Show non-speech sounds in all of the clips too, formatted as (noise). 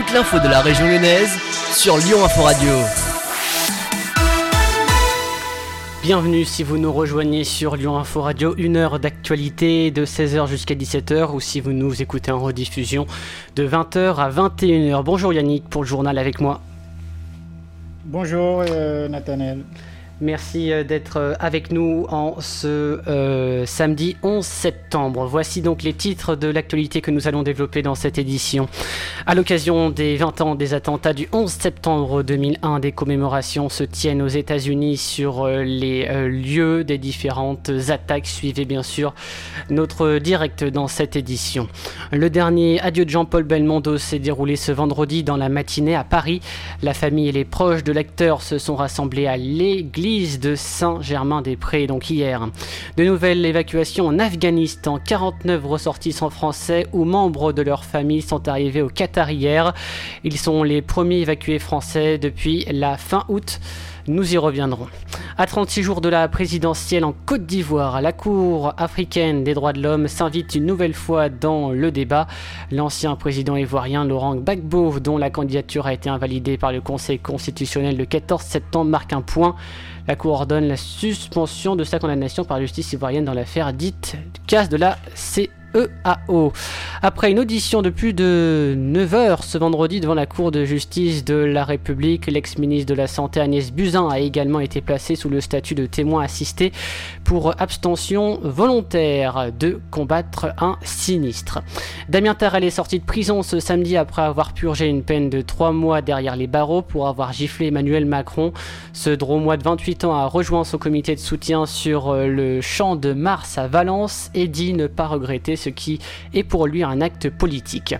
toute l'info de la région lyonnaise sur Lyon Info Radio. Bienvenue si vous nous rejoignez sur Lyon Info Radio, une heure d'actualité de 16h jusqu'à 17h ou si vous nous écoutez en rediffusion de 20h à 21h. Bonjour Yannick pour le journal avec moi. Bonjour euh, Nathanaël. Merci euh, d'être euh, avec nous en ce euh, samedi 11 septembre. Voici donc les titres de l'actualité que nous allons développer dans cette édition. À l'occasion des 20 ans des attentats du 11 septembre 2001, des commémorations se tiennent aux États-Unis sur les lieux des différentes attaques. Suivez bien sûr notre direct dans cette édition. Le dernier adieu de Jean-Paul Belmondo s'est déroulé ce vendredi dans la matinée à Paris. La famille et les proches de l'acteur se sont rassemblés à l'église de Saint-Germain-des-Prés, donc hier. De nouvelles évacuations en Afghanistan. 49 ressortissants français ou membres de leur famille sont arrivés au Qatar hier. Ils sont les premiers évacués français depuis la fin août. Nous y reviendrons. À 36 jours de la présidentielle en Côte d'Ivoire, la Cour africaine des droits de l'homme s'invite une nouvelle fois dans le débat. L'ancien président ivoirien Laurent Gbagbo, dont la candidature a été invalidée par le Conseil constitutionnel le 14 septembre, marque un point. La Cour ordonne la suspension de sa condamnation par la justice ivoirienne dans l'affaire dite casse de la C. EAO. Après une audition de plus de 9 heures ce vendredi devant la Cour de justice de la République, l'ex-ministre de la Santé Agnès Buzyn a également été placé sous le statut de témoin assisté pour abstention volontaire de combattre un sinistre. Damien Tarel est sorti de prison ce samedi après avoir purgé une peine de 3 mois derrière les barreaux pour avoir giflé Emmanuel Macron. Ce dromois de 28 ans a rejoint son comité de soutien sur le champ de Mars à Valence et dit ne pas regretter ce qui est pour lui un acte politique.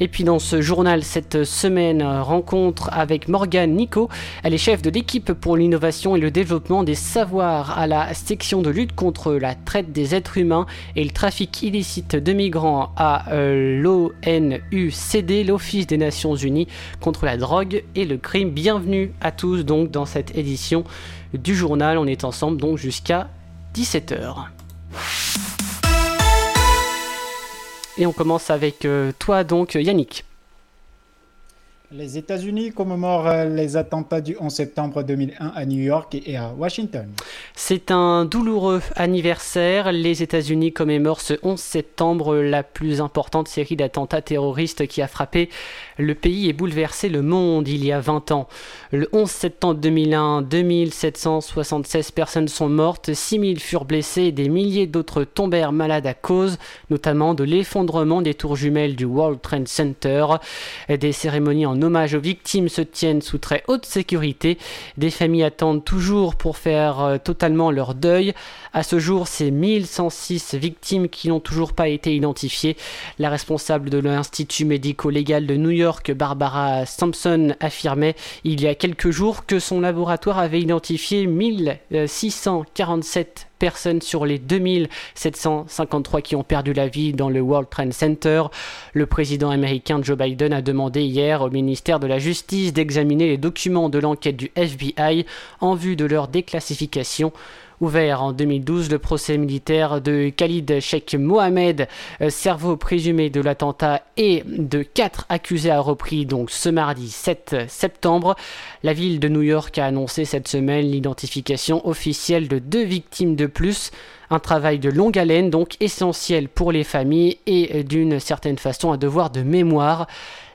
Et puis dans ce journal cette semaine, rencontre avec Morgane Nico. Elle est chef de l'équipe pour l'innovation et le développement des savoirs à la section de lutte contre la traite des êtres humains et le trafic illicite de migrants à euh, l'ONUCD, l'Office des Nations Unies contre la drogue et le crime. Bienvenue à tous donc dans cette édition du journal. On est ensemble donc jusqu'à 17h. Et on commence avec euh, toi donc Yannick. Les États-Unis commémorent euh, les attentats du 11 septembre 2001 à New York et à Washington. C'est un douloureux anniversaire. Les États-Unis commémorent ce 11 septembre la plus importante série d'attentats terroristes qui a frappé le pays et bouleversé le monde il y a 20 ans. Le 11 septembre 2001, 2776 personnes sont mortes, 6000 furent blessées et des milliers d'autres tombèrent malades à cause notamment de l'effondrement des tours jumelles du World Trade Center. Des cérémonies en hommage aux victimes se tiennent sous très haute sécurité. Des familles attendent toujours pour faire euh, totalement leur deuil. À ce jour, c'est 1106 victimes qui n'ont toujours pas été identifiées. La responsable de l'Institut médico-légal de New York, Barbara Sampson, affirmait il y a quelques jours que son laboratoire avait identifié 1647 personnes sur les 2753 qui ont perdu la vie dans le World Trade Center. Le président américain Joe Biden a demandé hier au ministère de la Justice d'examiner les documents de l'enquête du FBI en vue de leur déclassification. Ouvert en 2012, le procès militaire de Khalid Sheikh Mohamed, euh, cerveau présumé de l'attentat, et de quatre accusés a repris donc ce mardi 7 septembre. La ville de New York a annoncé cette semaine l'identification officielle de deux victimes de plus. Un travail de longue haleine, donc essentiel pour les familles et d'une certaine façon un devoir de mémoire.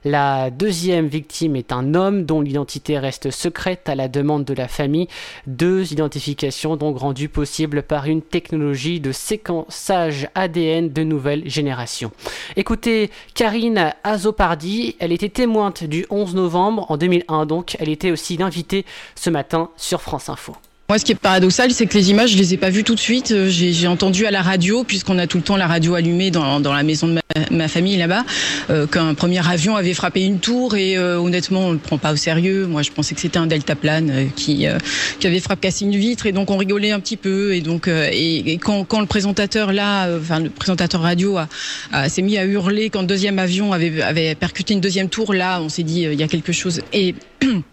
La deuxième victime est un homme dont l'identité reste secrète à la demande de la famille. Deux identifications donc rendues possibles par une technologie de séquençage ADN de nouvelle génération. Écoutez, Karine Azopardi, elle était témoin du 11 novembre en 2001, donc elle était aussi l'invitée ce matin sur France Info. Moi, ce qui est paradoxal, c'est que les images, je les ai pas vues tout de suite. Euh, j'ai entendu à la radio, puisqu'on a tout le temps la radio allumée dans, dans la maison de ma, ma famille là-bas, euh, qu'un premier avion avait frappé une tour et euh, honnêtement, on le prend pas au sérieux. Moi, je pensais que c'était un deltaplane euh, qui euh, qui avait frappé cassé une vitre et donc on rigolait un petit peu et donc et, et, quand, quand le présentateur là, enfin le présentateur radio a, a s'est mis à hurler quand le deuxième avion avait avait percuté une deuxième tour, là, on s'est dit il y a quelque chose et (clears throat)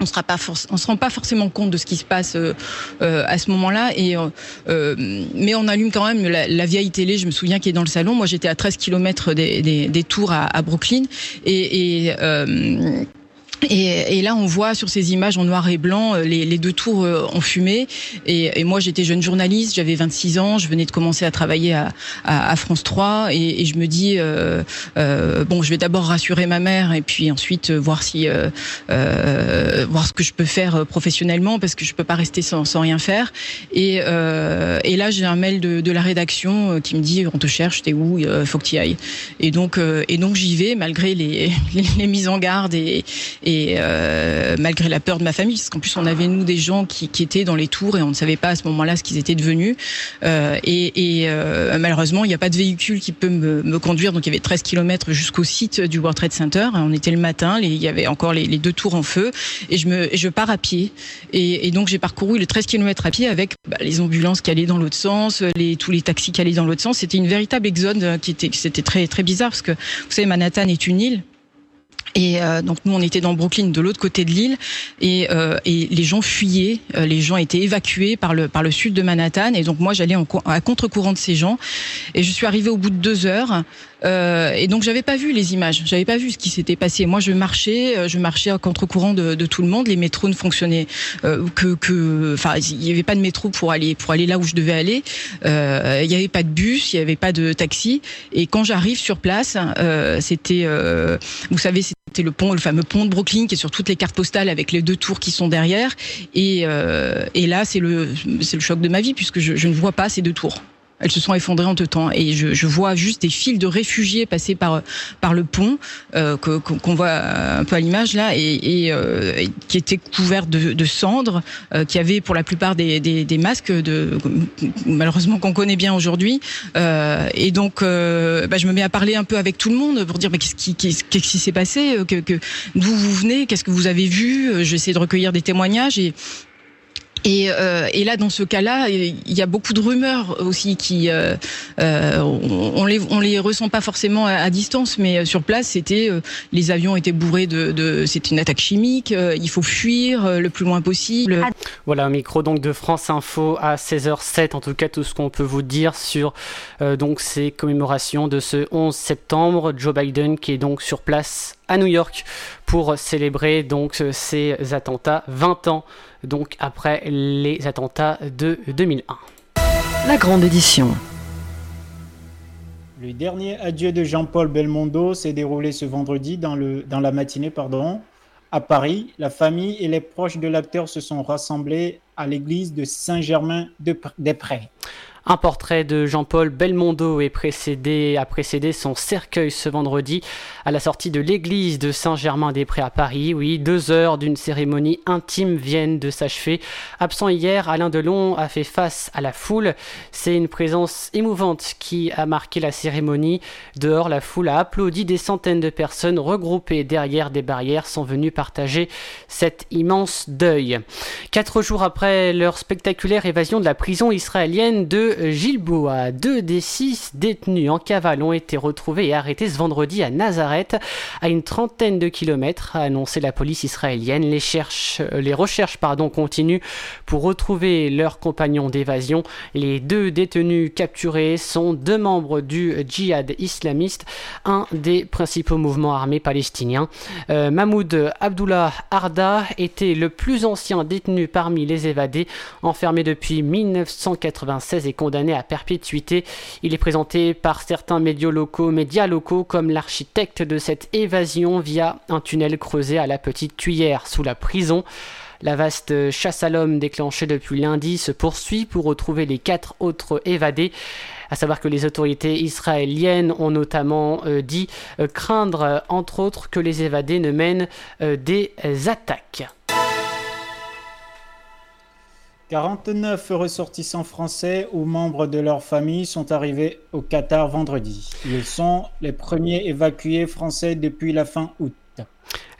on sera pas on se rend pas forcément compte de ce qui se passe euh, euh, à ce moment-là et euh, mais on allume quand même la, vieille télé je me souviens qui est dans le salon. Moi j'étais à 13 km des, tours à, Brooklyn et et, et, là, on voit sur ces images en noir et blanc, euh, les, les deux tours euh, ont fumé. Et, et moi, j'étais jeune journaliste, j'avais 26 ans, je venais de commencer à travailler à, à, à France 3, et, et, je me dis euh, euh, bon, je vais d'abord rassurer ma mère, et puis ensuite voir si euh, voir ce que je peux faire professionnellement, parce que je peux pas rester sans, sans rien faire. Et, là, j'ai un mail de, de, la rédaction qui me dit on te cherche, t'es où, il faut que tu ailles. Et donc et donc j'y vais malgré les, (laughs) les, les mises en garde et et euh, malgré la peur de ma famille, parce qu'en plus on avait nous des gens qui, qui, étaient dans les tours et on ne savait pas à ce moment-là ce qu'ils étaient devenus. Euh, et, et euh, malheureusement, il n'y a pas de véhicule qui peut me, me, conduire, donc il y avait 13 km jusqu'au site du World Trade Center. On était le matin, il y avait encore les, deux tours en feu, et je me, je pars à pied. Et, donc j'ai parcouru les 13 km à pied avec bah, les ambulances qui allaient dans l'autre sens, les, tous les taxis qui allaient dans l'autre sens. C'était une véritable exode qui était, c'était très très bizarre parce que vous savez Manhattan est une île et euh, donc nous on était dans Brooklyn de l'autre côté de l'île et, euh, et les gens fuyaient, euh, les gens étaient évacués par le par le sud de Manhattan et donc moi j'allais à contre-courant de ces gens et je suis arrivée au bout de deux heures euh, et donc j'avais pas vu les images, j'avais pas vu ce qui s'était passé. Moi je marchais, euh, je marchais à contre-courant de, tout le monde. Les métros ne fonctionnaient que que, enfin il y avait pas de métro pour aller pour aller là où je devais aller. Il y avait pas de bus, il y avait pas de taxi. Et quand j'arrive sur place, c'était, vous savez, c'était le pont, le fameux pont de Brooklyn qui est sur toutes les cartes postales avec les deux tours qui sont derrière. Et, et là c'est le c'est le choc de ma vie puisque je, je ne vois pas ces deux tours. Elles se sont effondrées en deux temps. Et je, je, vois juste des files de réfugiés passer par par le pont euh, qu'on voit un peu à l'image là, et, et euh, qui étaient couverts de, de cendres, euh, qui avaient pour la plupart des, des, des masques de malheureusement qu'on connaît bien aujourd'hui. Euh, et donc, euh, bah, je me mets à parler un peu avec tout le monde pour dire mais qu'est-ce qui qu'est-ce qui s'est passé, que, que d'où vous venez, qu'est-ce que vous avez vu. J'essaie de recueillir des témoignages et et, euh, et, là, dans ce cas-là, il y a beaucoup de rumeurs aussi qui, euh, euh, on, les, on les ressent pas forcément à, distance, mais sur place, c'était euh, les avions étaient bourrés de, de c'était une attaque chimique. Euh, il faut fuir euh, le plus loin possible. Voilà un micro donc de France Info à 16h07. En tout cas, tout ce qu'on peut vous dire sur donc ces commémorations de ce 11 septembre. Joe Biden qui est donc sur place à New York pour célébrer donc ces attentats 20 ans donc après les attentats de 2001. La grande édition. Le dernier adieu de Jean-Paul Belmondo s'est déroulé ce vendredi dans, le, dans la matinée pardon, à Paris. La famille et les proches de l'acteur se sont rassemblés à l'église de Saint-Germain-des-Prés. Un portrait de Jean-Paul Belmondo a précédé son cercueil ce vendredi à la sortie de l'église de Saint-Germain-des-Prés à Paris. Oui, deux heures d'une cérémonie intime viennent de s'achever. Absent hier, Alain Delon a fait face à la foule. C'est une présence émouvante qui a marqué la cérémonie. Dehors, la foule a applaudi. Des centaines de personnes regroupées derrière des barrières sont venues partager cet immense deuil. Quatre jours après leur spectaculaire évasion de la prison israélienne de Gilboa. Deux des six détenus en cavale ont été retrouvés et arrêtés ce vendredi à Nazareth, à une trentaine de kilomètres, a annoncé la police israélienne. Les, les recherches pardon, continuent pour retrouver leurs compagnons d'évasion. Les deux détenus capturés sont deux membres du djihad islamiste, un des principaux mouvements armés palestiniens. Euh, Mahmoud Abdullah Arda était le plus ancien détenu parmi les évadés, enfermé depuis 1996 et condamné à perpétuité. Il est présenté par certains médias locaux, comme l'architecte de cette évasion via un tunnel creusé à la petite cuillère sous la prison. La vaste chasse à l'homme déclenchée depuis lundi se poursuit pour retrouver les quatre autres évadés. À savoir que les autorités israéliennes ont notamment euh, dit euh, craindre, entre autres, que les évadés ne mènent euh, des attaques. 49 ressortissants français ou membres de leur famille sont arrivés au Qatar vendredi. Ils sont les premiers évacués français depuis la fin août.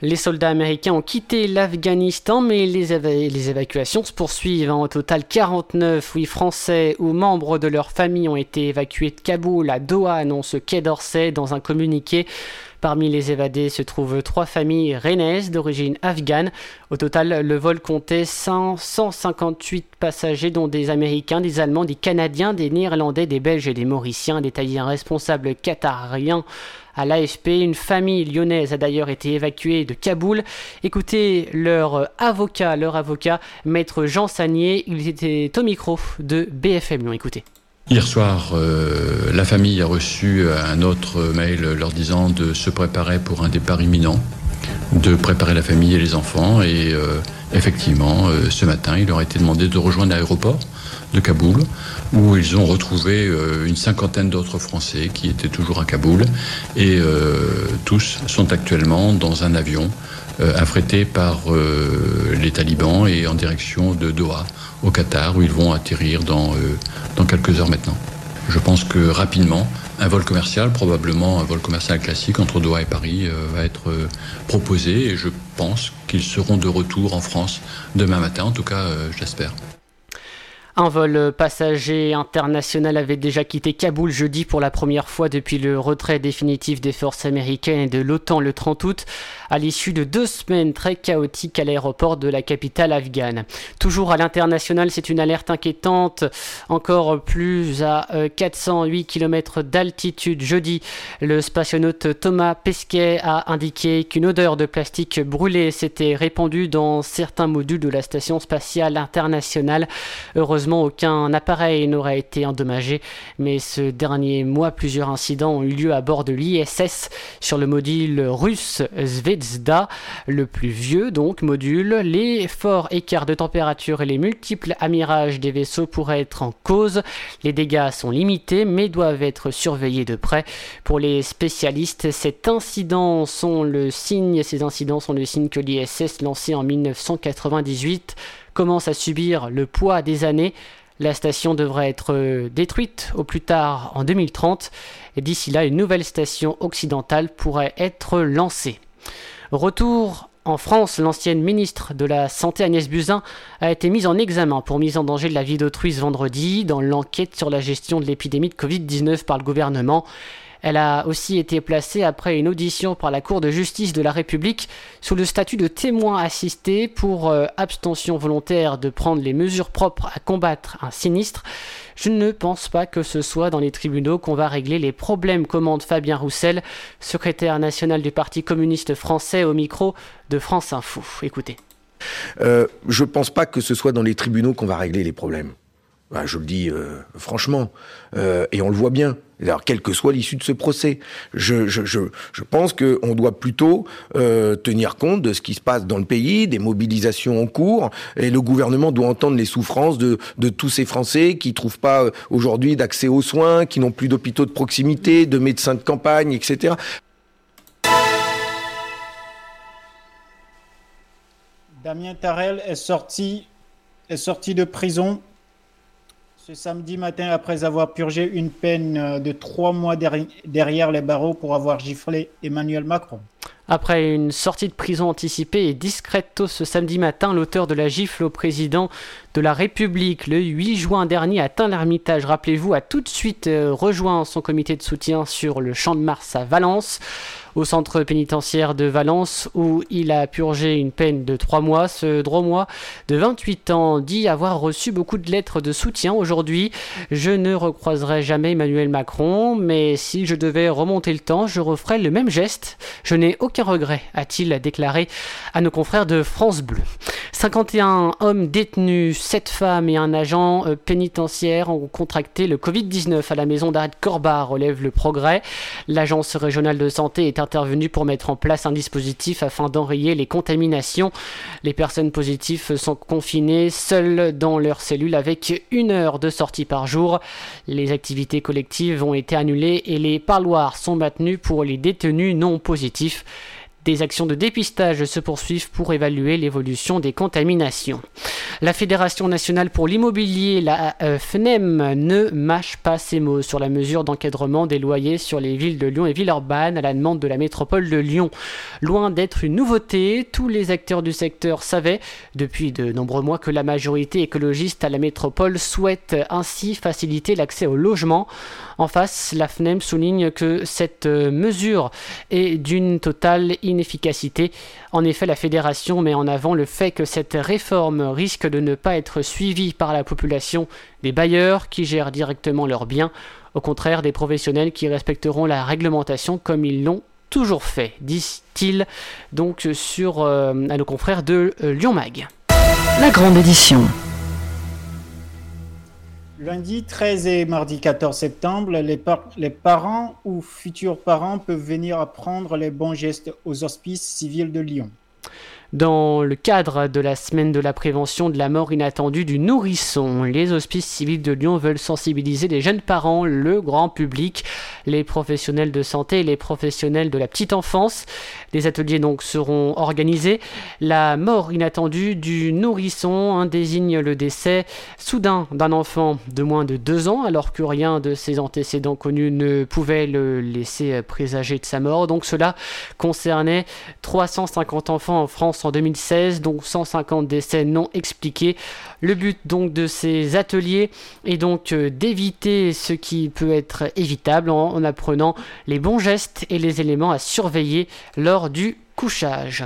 Les soldats américains ont quitté l'Afghanistan, mais les, éva les, évacuations se poursuivent. En total, 49 oui, Français ou membres de leur famille ont été évacués de Kaboul à Doha, annonce Quai d'Orsay dans un communiqué. Parmi les évadés se trouvent trois familles rennaises d'origine afghane. Au total, le vol comptait 158 passagers, dont des Américains, des Allemands, des Canadiens, des Néerlandais, des Belges et des Mauriciens, détaillé un responsable qatarien à l'AFP. Une famille lyonnaise a d'ailleurs été évacuée de Kaboul. Écoutez leur avocat, leur avocat, maître Jean Sagnier. Il était au micro de BFM Lyon. Écoutez. Hier soir, euh, la famille a reçu un autre mail leur disant de se préparer pour un départ imminent, de préparer la famille et les enfants. Et euh, effectivement, euh, ce matin, il leur a été demandé de rejoindre l'aéroport de Kaboul, où ils ont retrouvé une cinquantaine d'autres Français qui étaient toujours à Kaboul. Et tous sont actuellement dans un avion affrété par les talibans et en direction de Doha, au Qatar, où ils vont atterrir dans, euh, dans quelques heures maintenant. Je pense que rapidement, un vol commercial, probablement un vol commercial classique entre Doha et Paris, euh, va être euh, proposé et je pense qu'ils seront de retour en France demain matin, en tout cas j'espère. Un vol passager international avait déjà quitté Kaboul jeudi pour la première fois depuis le retrait définitif des forces américaines et de l'OTAN le 30 août à l'issue de deux semaines très chaotiques à l'aéroport de la capitale afghane. Toujours à l'international, c'est une alerte inquiétante, encore plus à 408 euh, km d'altitude. Jeudi, le spationaute Thomas Pesquet a indiqué qu'une odeur de plastique brûlé s'était répandue dans certains modules de la station spatiale internationale. Heureusement, aucun appareil n'aurait été endommagé, mais ce dernier mois, plusieurs incidents ont eu lieu à bord de l'ISS sur le module russe Le plus vieux donc module. Les forts écarts de température et les multiples amirages des vaisseaux pourraient être en cause. Les dégâts sont limités mais doivent être surveillés de près. Pour les spécialistes, ces incidents sont le signe que l'ISS lancé en 1998 commence à subir le poids des années. La station devrait être détruite au plus tard en 2030 et d'ici là une nouvelle station occidentale pourrait être lancée. Retour en France, l'ancienne ministre de la Santé Agnès Buzyn a été mise en examen pour mise en danger de la vie d'autrui ce vendredi dans l'enquête sur la gestion de l'épidémie de Covid-19 par le gouvernement. Elle a aussi été placée après une audition par la Cour de justice de la République sous le statut de témoin assisté pour euh, abstention volontaire de prendre les mesures propres à combattre un sinistre. Je ne pense pas que ce soit dans les tribunaux qu'on va régler les problèmes, commande Fabien Roussel, secrétaire national du Parti communiste français au micro de France Info. Écoutez. Euh, je ne pense pas que ce soit dans les tribunaux qu'on va régler les problèmes. Bah, je le dis euh, franchement, euh, et on le voit bien. Alors, quelle que soit l'issue de ce procès, je, pense qu'on doit plutôt euh, tenir compte de ce qui se passe dans le pays, des mobilisations en cours, et le gouvernement doit entendre les souffrances de, de tous ces Français qui trouvent pas aujourd'hui d'accès aux soins, qui n'ont plus d'hôpitaux de proximité, de médecins de campagne, etc. Damien Tarel est sorti, est sorti de prison ce samedi matin après avoir purgé une peine euh, de trois mois derrière les barreaux pour avoir giflé Emmanuel Macron. Après une sortie de prison anticipée et discrète ce samedi matin, l'auteur de la gifle au président de la République le 8 juin dernier atteint l'Ermitage, rappelez-vous, a tout de suite euh, rejoint son comité de soutien sur le champ de Mars à Valence au centre pénitentiaire de Valence où il a purgé une peine de 3 mois. Ce droit de 28 ans dit avoir reçu beaucoup de lettres de soutien aujourd'hui. Je ne recroiserai jamais Emmanuel Macron, mais si je devais remonter le temps, je referais le même geste. Je n'ai aucun regret, a-t-il déclaré à nos confrères de France Bleu. 51 hommes détenus, 7 femmes et un agent euh, pénitentiaire ont contracté le Covid-19 à la maison d'arrêt de Corba, relève le progrès. L'agence régionale de santé est intervenue pour mettre en place un dispositif afin d'enrayer les contaminations. Les personnes positives sont confinées seules dans leur cellule avec une heure de sortie par jour. Les activités collectives ont été annulées et les parloirs sont maintenus pour les détenus non positifs. Des actions de dépistage se poursuivent pour évaluer l'évolution des contaminations. La Fédération nationale pour l'immobilier, la euh, FNEM, ne mâche pas ses mots sur la mesure d'encadrement des loyers sur les villes de Lyon et Villeurbanne à la demande de la métropole de Lyon. Loin d'être une nouveauté, tous les acteurs du secteur savaient depuis de nombreux mois que la majorité écologiste à la métropole souhaite ainsi faciliter l'accès au logement. En face, la FNEM souligne que cette mesure est d'une totale inefficacité. En effet, la fédération met en avant le fait que cette réforme risque de ne pas être suivie par la population des bailleurs qui gèrent directement leurs biens, au contraire des professionnels qui respecteront la réglementation comme ils l'ont toujours fait, disent-ils donc sur euh, à nos confrères de euh, Lyon Mag. La grande édition. Lundi 13 et mardi 14 septembre, les, les, parents ou futurs parents peuvent venir apprendre les bons gestes aux hospices civils de Lyon. Dans le cadre de la semaine de la prévention de la mort inattendue du nourrisson, les hospices civils de Lyon veulent sensibiliser les jeunes parents, le grand public, les professionnels de santé et les professionnels de la petite enfance. Des ateliers donc seront organisés. La mort inattendue du nourrisson hein, désigne le décès soudain d'un enfant de moins de deux ans alors que rien de ses antécédents connus ne pouvait le laisser présager de sa mort. Donc cela concernait 350 enfants en France en 2016, dont 150 décès non expliqués. Le but donc de ces ateliers est donc euh, d'éviter ce qui peut être évitable en apprenant les bons gestes et les éléments à surveiller lors du couchage.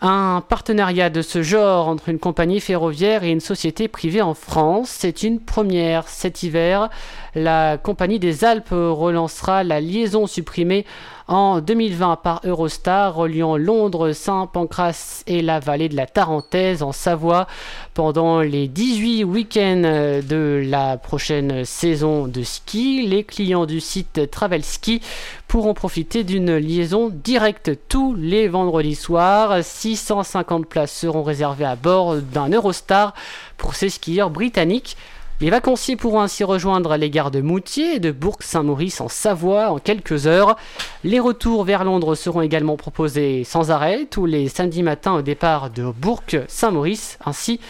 Un partenariat de ce genre entre une compagnie ferroviaire et une société privée en France, c'est une première cet hiver. La compagnie des Alpes relancera la liaison supprimée en 2020 par Eurostar reliant Londres, Saint-Pancras et la vallée de la Tarentaise en Savoie pendant les 18 week-ends de la prochaine saison de ski. Les clients du site Travel Ski pourront profiter d'une liaison directe tous les vendredis soirs. 650 places seront réservées à bord d'un Eurostar pour ces skieurs britanniques. Les vacanciers pourront ainsi rejoindre les gares de Moutier et de Bourg-Saint-Maurice en Savoie en quelques heures. Les retours vers Londres seront également proposés sans arrêt tous les samedis matins au départ de Bourg-Saint-Maurice ainsi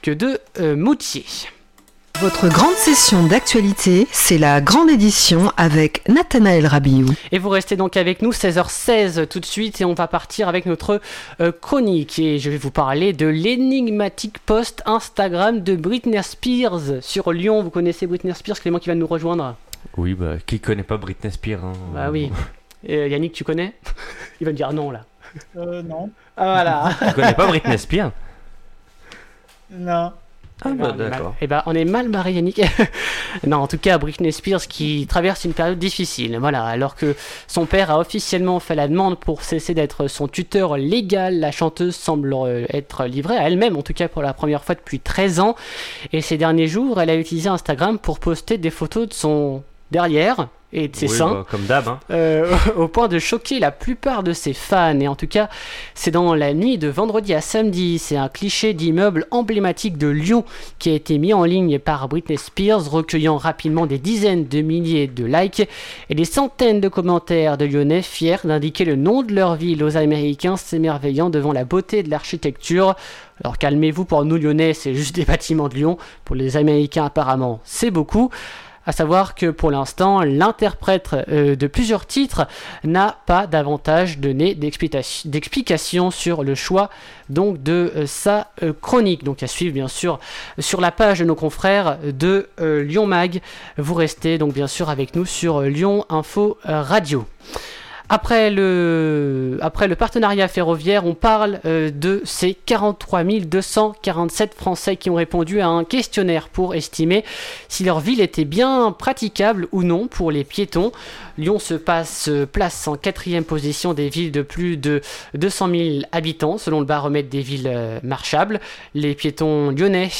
que de euh, Moutier. Votre grande session d'actualité, c'est la grande édition avec Nathanaël Rabiou. Et vous restez donc avec nous 16h16 tout de suite et on va partir avec notre euh, chronique et je vais vous parler de l'énigmatique post Instagram de Britney Spears sur Lyon. Vous connaissez Britney Spears, Clément qui va nous rejoindre? Oui, bah qui connaît pas Britney Spears hein? Bah oui. (laughs) Euh, Yannick, tu connais? (laughs) Il va me dire non là. Euh, non. Ah voilà. Tu connais pas Britney Spears? Non. Ah Eh bah ben, on est mal- d'accord. eh ben, on est mal barré, Yannick. (laughs) non, en tout cas, Britney Spears qui traverse une période difficile. Voilà, alors que son père a officiellement fait la demande pour cesser d'être son tuteur légal, la chanteuse semble euh, être livrée à elle-même, en tout cas pour la première fois depuis 13 ans. Et ces derniers jours, elle a utilisé Instagram pour poster des photos de son derrière et de ses Oui, seins. bah, comme d'hab. Hein. Euh, (laughs) au point de choquer la plupart de ses fans. Et en tout cas, c'est dans la nuit de vendredi à samedi. C'est un cliché d'immeuble emblématique de Lyon qui a été mis en ligne par Britney Spears, recueillant rapidement des dizaines de milliers de likes et des centaines de commentaires de Lyonnais fiers d'indiquer le nom de leur ville aux Américains s'émerveillant devant la beauté de l'architecture. Alors calmez-vous, pour nous Lyonnais, c'est juste des bâtiments de Lyon. Pour les Américains, apparemment, c'est beaucoup. À savoir que pour l'instant, l'interprète euh, de plusieurs titres n'a pas davantage donné d'explication- sur le choix donc de euh, sa euh, chronique. Donc à suivre bien sûr sur la page de nos confrères de Lyon Mag. Vous restez donc bien sûr avec nous sur Lyon Info Radio. Après le, partenariat ferroviaire, on parle euh, de ces 43 247 Français qui ont répondu à un questionnaire pour estimer si leur ville était bien praticable ou non pour les piétons. Lyon se passe euh, place en quatrième position des villes de plus de 200 000 habitants selon le baromètre des villes euh, marchables. Les piétons lyonnais,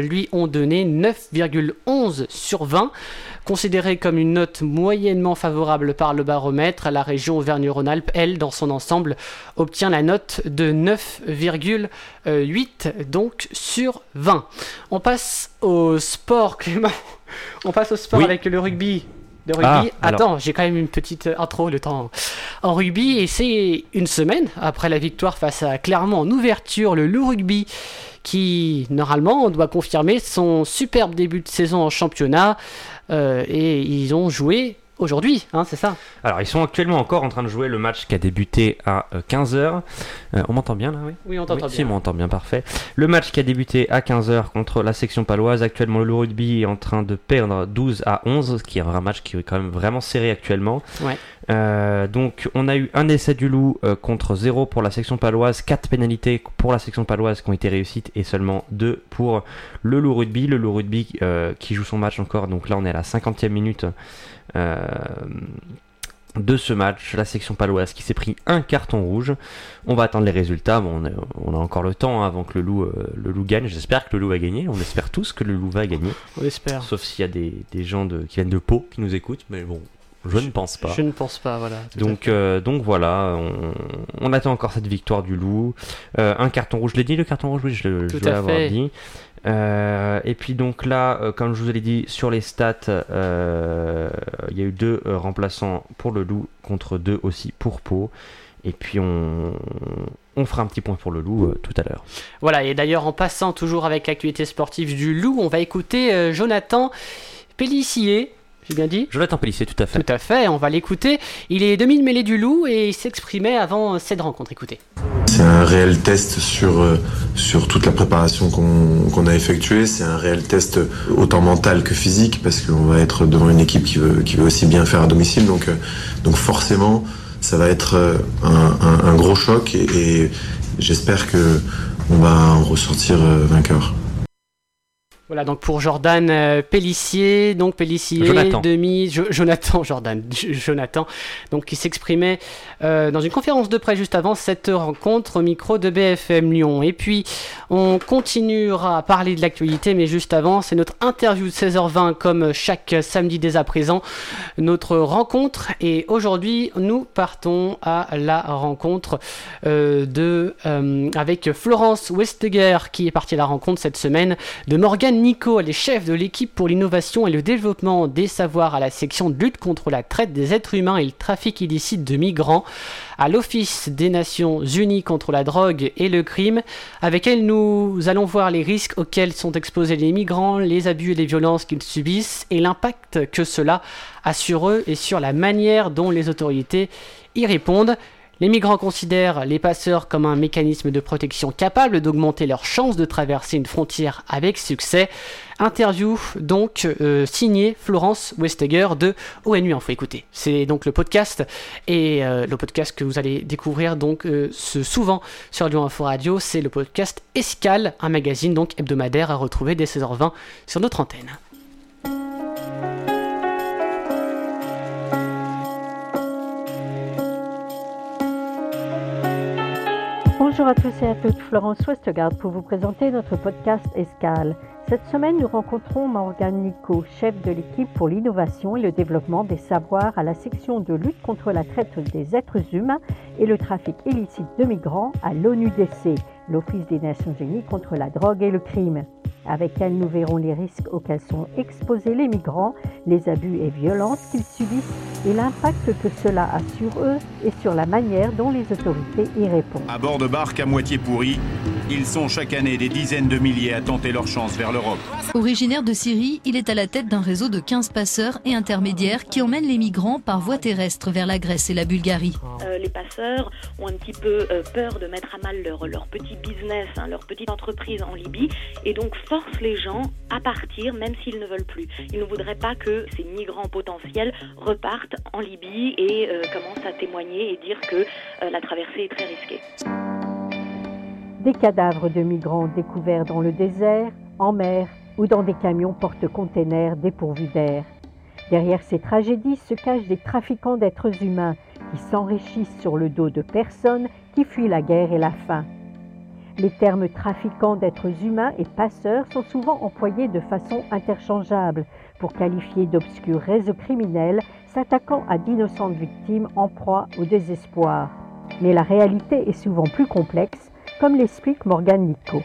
lui, ont donné 9,11 sur 20. Considérée comme une note moyennement favorable par le baromètre, la région Auvergne-Rhône-Alpes, elle, dans son ensemble, obtient la note de 9,8 donc sur 20. On passe au sport, Clément. On passe au sport Oui. avec le rugby. de rugby. Ah. Attends, j'ai quand même une petite intro le temps en rugby et c'est une semaine après la victoire face à Clermont en ouverture, le Loup Rugby qui normalement doit confirmer son superbe début de saison en championnat et ils ont joué aujourd'hui, hein, c'est ça Alors, ils sont actuellement encore en train de jouer le match qui a débuté à 15h. on m'entend bien là, oui Oui, on t'entend Oui, Si, bien. on m'entend bien, parfait. Le match qui a débuté à 15h contre la section paloise. Actuellement, le Rugby est en train de perdre 12 à 11, ce qui est un match qui est quand même vraiment serré actuellement. Ouais. Euh, donc, on a eu un essai du Loup euh, contre 0 pour la section paloise, 4 pénalités pour la section paloise qui ont été réussites et seulement 2 pour le Loup Rugby. Le Loup Rugby euh, qui joue son match encore, donc là on est à la 50e minute. de ce match, la section paloise qui s'est pris un carton rouge. On va attendre les résultats. Bon, on, a, on a encore le temps hein, avant que le loup, euh, le loup gagne. J'espère que le loup va gagner. On espère tous que le loup va gagner. On espère. Sauf s'il y a des, des gens de, qui viennent de Pau qui nous écoutent. Mais bon, je ne pense pas. Je ne pense pas, voilà. Donc, euh, donc voilà, on, on attend encore cette victoire du loup. Euh, un carton rouge, je l'ai dit le carton rouge, oui, je, fait. dit. Euh, et puis donc là, comme je vous l'ai dit, sur les stats, il y a eu deux remplaçants pour le loup contre deux aussi pour Pau. Et puis on, on fera un petit point pour le loup euh, tout à l'heure. Voilà, et d'ailleurs, en passant toujours avec l'actualité sportive du loup, on va écouter euh, Jonathan Pellissier. J'ai bien dit Jonathan Pellissier, tout à fait. Tout à fait, on va l'écouter. Il est demi-mêlée du loup et il s'exprimait avant cette rencontre. Écoutez. C'est un réel test sur, euh, sur toute la préparation qu'on qu'on a effectuée. C'est un réel test autant mental que physique parce qu'on va être devant une équipe qui veut, qui veut aussi bien faire à domicile. Donc, euh, donc forcément, ça va être euh, un, un- un gros choc et, et j'espère que on va en ressortir vainqueur. Voilà, donc pour Jordan euh, Pellissier, donc Pellissier, Jonathan. demi, Jo- Jonathan, (laughs) Jordan, J- Jonathan, donc qui s'exprimait euh, dans une conférence de presse juste avant cette rencontre au micro de BFM Lyon. Et puis, on continuera à parler de l'actualité, mais juste avant, c'est notre interview de 16h20 comme chaque samedi dès à présent, notre rencontre. Et aujourd'hui, nous partons à la rencontre euh, de, avec Florence Westeger qui est partie à la rencontre cette semaine de Morgane Nico, elle est chef de l'équipe pour l'innovation et le développement des savoirs à la section de lutte contre la traite des êtres humains et le trafic illicite de migrants à l'Office des Nations Unies contre la drogue et le crime. Avec elle, nous allons voir les risques auxquels sont exposés les migrants, les abus et les violences qu'ils subissent et l'impact que cela a sur eux et sur la manière dont les autorités y répondent. Les migrants considèrent les passeurs comme un mécanisme de protection capable d'augmenter leurs chances de traverser une frontière avec succès. Interview donc euh, signée Florence Westeger de ONU Info. Écoutez, c'est donc le podcast et euh, le podcast que vous allez découvrir donc euh, souvent sur Lyon Info Radio, c'est le podcast Escale, un magazine donc hebdomadaire à retrouver dès 16h20 sur notre antenne. Bonjour à tous et à toutes, Florence Westgard pour vous présenter notre podcast Escale. Cette semaine, nous rencontrons Morgane Nico, chef de l'équipe pour l'innovation et le développement des savoirs à la section de lutte contre la traite des êtres humains et le trafic illicite de migrants à l'ONUDC, l'Office des Nations Unies contre la drogue et le crime. Avec elle, nous verrons les risques auxquels sont exposés les migrants, les abus et violences qu'ils subissent et l'impact que cela a sur eux et sur la manière dont les autorités y répondent. À bord de barques à moitié pourries, ils sont chaque année des dizaines de milliers à tenter leur chance vers l'Europe. Originaire de Syrie, il est à la tête d'un réseau de 15 passeurs et intermédiaires qui emmènent les migrants par voie terrestre vers la Grèce et la Bulgarie. Euh, les passeurs ont un petit peu euh, peur de mettre à mal leur, leur petit business, hein, leur petite entreprise en Libye, et donc forcent les gens à partir même s'ils ne veulent plus. Ils ne voudraient pas que ces migrants potentiels repartent en Libye et euh, commencent à témoigner et dire que euh, la traversée est très risquée. Des cadavres de migrants découverts dans le désert, en mer ou dans des camions porte-containers dépourvus d'air. Derrière ces tragédies se cachent des trafiquants d'êtres humains qui s'enrichissent sur le dos de personnes qui fuient la guerre et la faim. Les termes trafiquants d'êtres humains et passeurs sont souvent employés de façon interchangeable pour qualifier d'obscurs réseaux criminels s'attaquant à d'innocentes victimes en proie au désespoir. Mais la réalité est souvent plus complexe, comme l'explique Morgane Nico.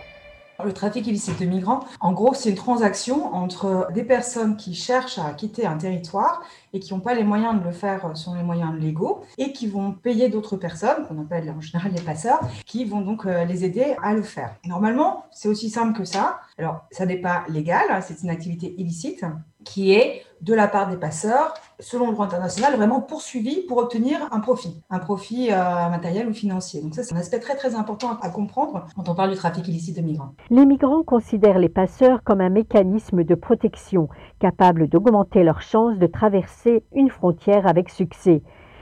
Le trafic illicite de migrants, en gros, c'est une transaction entre des personnes qui cherchent à quitter un territoire et qui n'ont pas les moyens de le faire sur les moyens légaux et qui vont payer d'autres personnes, qu'on appelle en général les passeurs, qui vont donc les aider à le faire. Normalement, c'est aussi simple que ça. Alors, ça n'est pas légal, hein, c'est une activité illicite qui est de la part des passeurs, selon le droit international, vraiment poursuivi pour obtenir un profit, un profit euh, matériel ou financier. Donc ça, c'est un aspect très très important à comprendre quand on parle du trafic illicite de migrants. Les migrants considèrent les passeurs comme un mécanisme de protection capable d'augmenter leurs chances de traverser une frontière avec succès.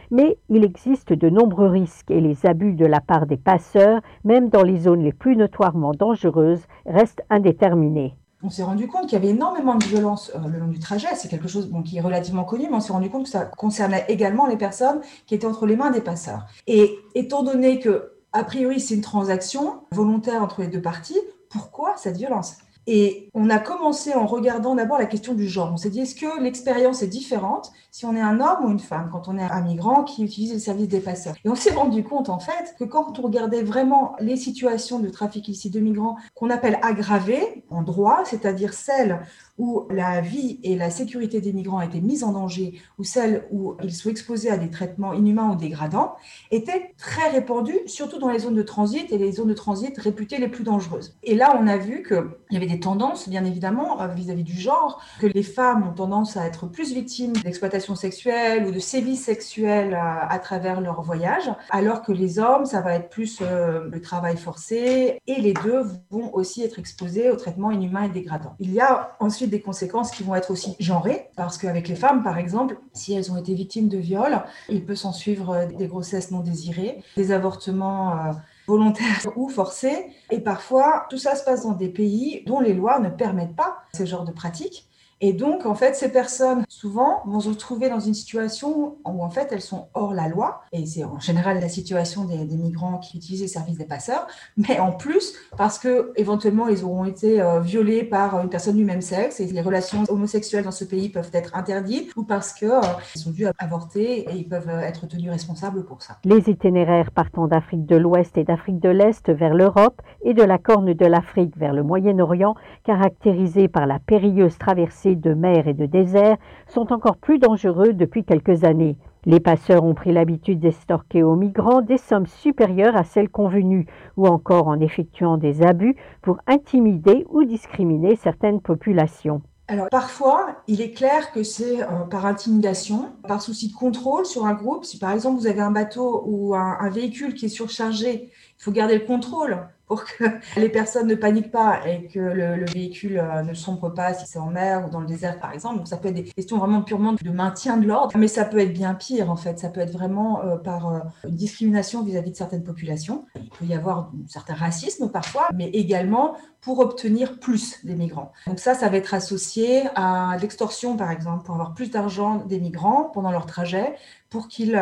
Mais il existe de nombreux risques et les abus de la part des passeurs, même dans les zones les plus notoirement dangereuses, restent indéterminés on s'est rendu compte qu'il y avait énormément de violence euh, le long du trajet. C'est quelque chose qui est relativement connu, mais on s'est rendu compte que ça concernait également les personnes qui étaient entre les mains des passeurs. Et étant donné que, a priori, c'est une transaction volontaire entre les deux parties, pourquoi cette violence? Et on a commencé en regardant d'abord la question du genre. On s'est dit, est-ce que l'expérience est différente si on est un homme ou une femme, quand on est un migrant qui utilise le service des passeurs? Et on s'est rendu compte, en fait, que quand on regardait vraiment les situations de trafic ici de migrants qu'on appelle aggravées en droit, c'est-à-dire celles où la vie et la sécurité des migrants étaient mises en danger, ou celles où ils sont exposés à des traitements inhumains ou dégradants, étaient très répandues, surtout dans les zones de transit et les zones de transit réputées les plus dangereuses. Et là, on a vu qu'il y avait des tendances, bien évidemment, euh, vis-à-vis du genre, que les femmes ont tendance à être plus victimes d'exploitation sexuelle ou de sévices sexuels à, à, travers leur voyage, alors que les hommes, ça va être plus euh, le travail forcé, et les deux vont aussi être exposés aux traitements inhumains et dégradants. Il y a ensuite des conséquences qui vont être aussi genrées, parce qu'avec les femmes, par exemple, si elles ont été victimes de viol, il peut s'en suivre euh, des grossesses non désirées, des avortements euh, volontaires ou forcés. Et parfois, tout ça se passe dans des pays dont les lois ne permettent pas ce genre de pratiques. Et donc, en fait, ces personnes, souvent, vont se retrouver dans une situation où, en fait, elles sont hors la loi. Et c'est en général la situation des, migrants qui utilisent les services des passeurs. Mais en plus, parce que éventuellement, ils auront été euh, violés par une personne du même sexe et les relations homosexuelles dans ce pays peuvent être interdites ou parce qu'ils euh, dû avorter et ils peuvent euh, être tenus responsables pour ça. Les itinéraires partant d'Afrique de l'Ouest et d'Afrique de l'Est vers l'Europe et de la Corne de l'Afrique vers le Moyen-Orient, caractérisés par la périlleuse traversée de mer et de désert sont encore plus dangereux depuis quelques années. Les passeurs ont pris l'habitude d'estorquer aux migrants des sommes supérieures à celles convenues, ou encore en effectuant des abus pour intimider ou discriminer certaines populations. Alors parfois, il est clair que c'est euh, par intimidation, par souci de contrôle sur un groupe. Si par exemple vous avez un bateau ou un véhicule qui est surchargé, il faut garder le contrôle pour que (laughs) les personnes ne paniquent pas et que le, véhicule euh, ne sombre pas si c'est en mer ou dans le désert par exemple. Donc ça peut être des questions vraiment purement de maintien de l'ordre, mais ça peut être bien pire en fait. Ça peut être vraiment euh, par euh, une discrimination vis-à-vis de certaines populations. Il peut y avoir un certain racisme parfois, mais également pour obtenir plus des migrants. Donc ça, ça va être associé à l'extorsion par exemple, pour avoir plus d'argent des migrants pendant leur trajet pour qu'ils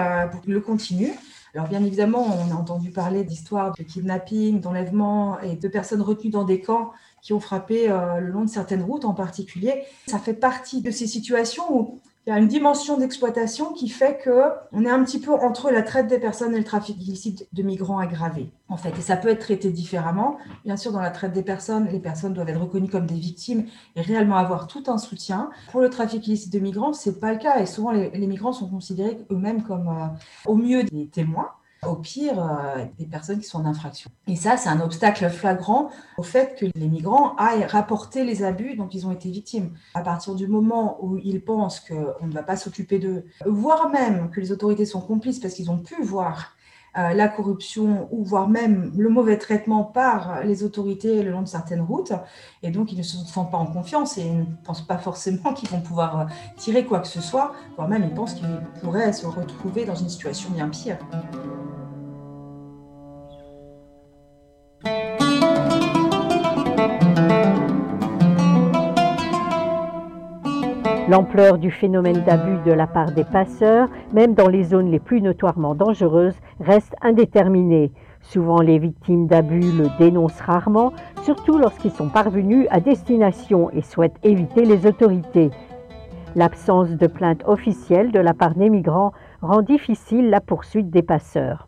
le continuent. Alors bien évidemment, on a entendu parler d'histoires de kidnapping, d'enlèvement et de personnes retenues dans des camps qui ont frappé euh, le long de certaines routes en particulier. Ça fait partie de ces situations où il y a une dimension d'exploitation qui fait que on est un petit peu entre la traite des personnes et le trafic illicite de migrants aggravés, en fait. Et ça peut être traité différemment. Bien sûr, dans la traite des personnes, les personnes doivent être reconnues comme des victimes et réellement avoir tout un soutien. Pour le trafic illicite de migrants, c'est pas le cas. Et souvent, les, migrants sont considérés eux-mêmes comme, euh, au mieux, des témoins au pire euh, des personnes qui sont en infraction. Et ça, c'est un obstacle flagrant au fait que les migrants aillent rapporter les abus dont ils ont été victimes. À partir du moment où ils pensent qu'on ne va pas s'occuper d'eux, voire même que les autorités sont complices parce qu'ils ont pu voir la corruption ou voire même le mauvais traitement par les autorités le long de certaines routes. Et donc, ils ne se sentent pas en confiance et ne pensent pas forcément (laughs) qu'ils vont pouvoir euh, tirer quoi que ce soit, voire même ils pensent qu'ils pourraient se retrouver dans une situation bien pire. L'ampleur du phénomène d'abus de la part des passeurs, même dans les zones les plus notoirement dangereuses, reste indéterminée. Souvent, les victimes d'abus le dénoncent rarement, surtout lorsqu'ils sont parvenus à destination et souhaitent éviter les autorités. L'absence de plainte officielle de la part des migrants rend difficile la poursuite des passeurs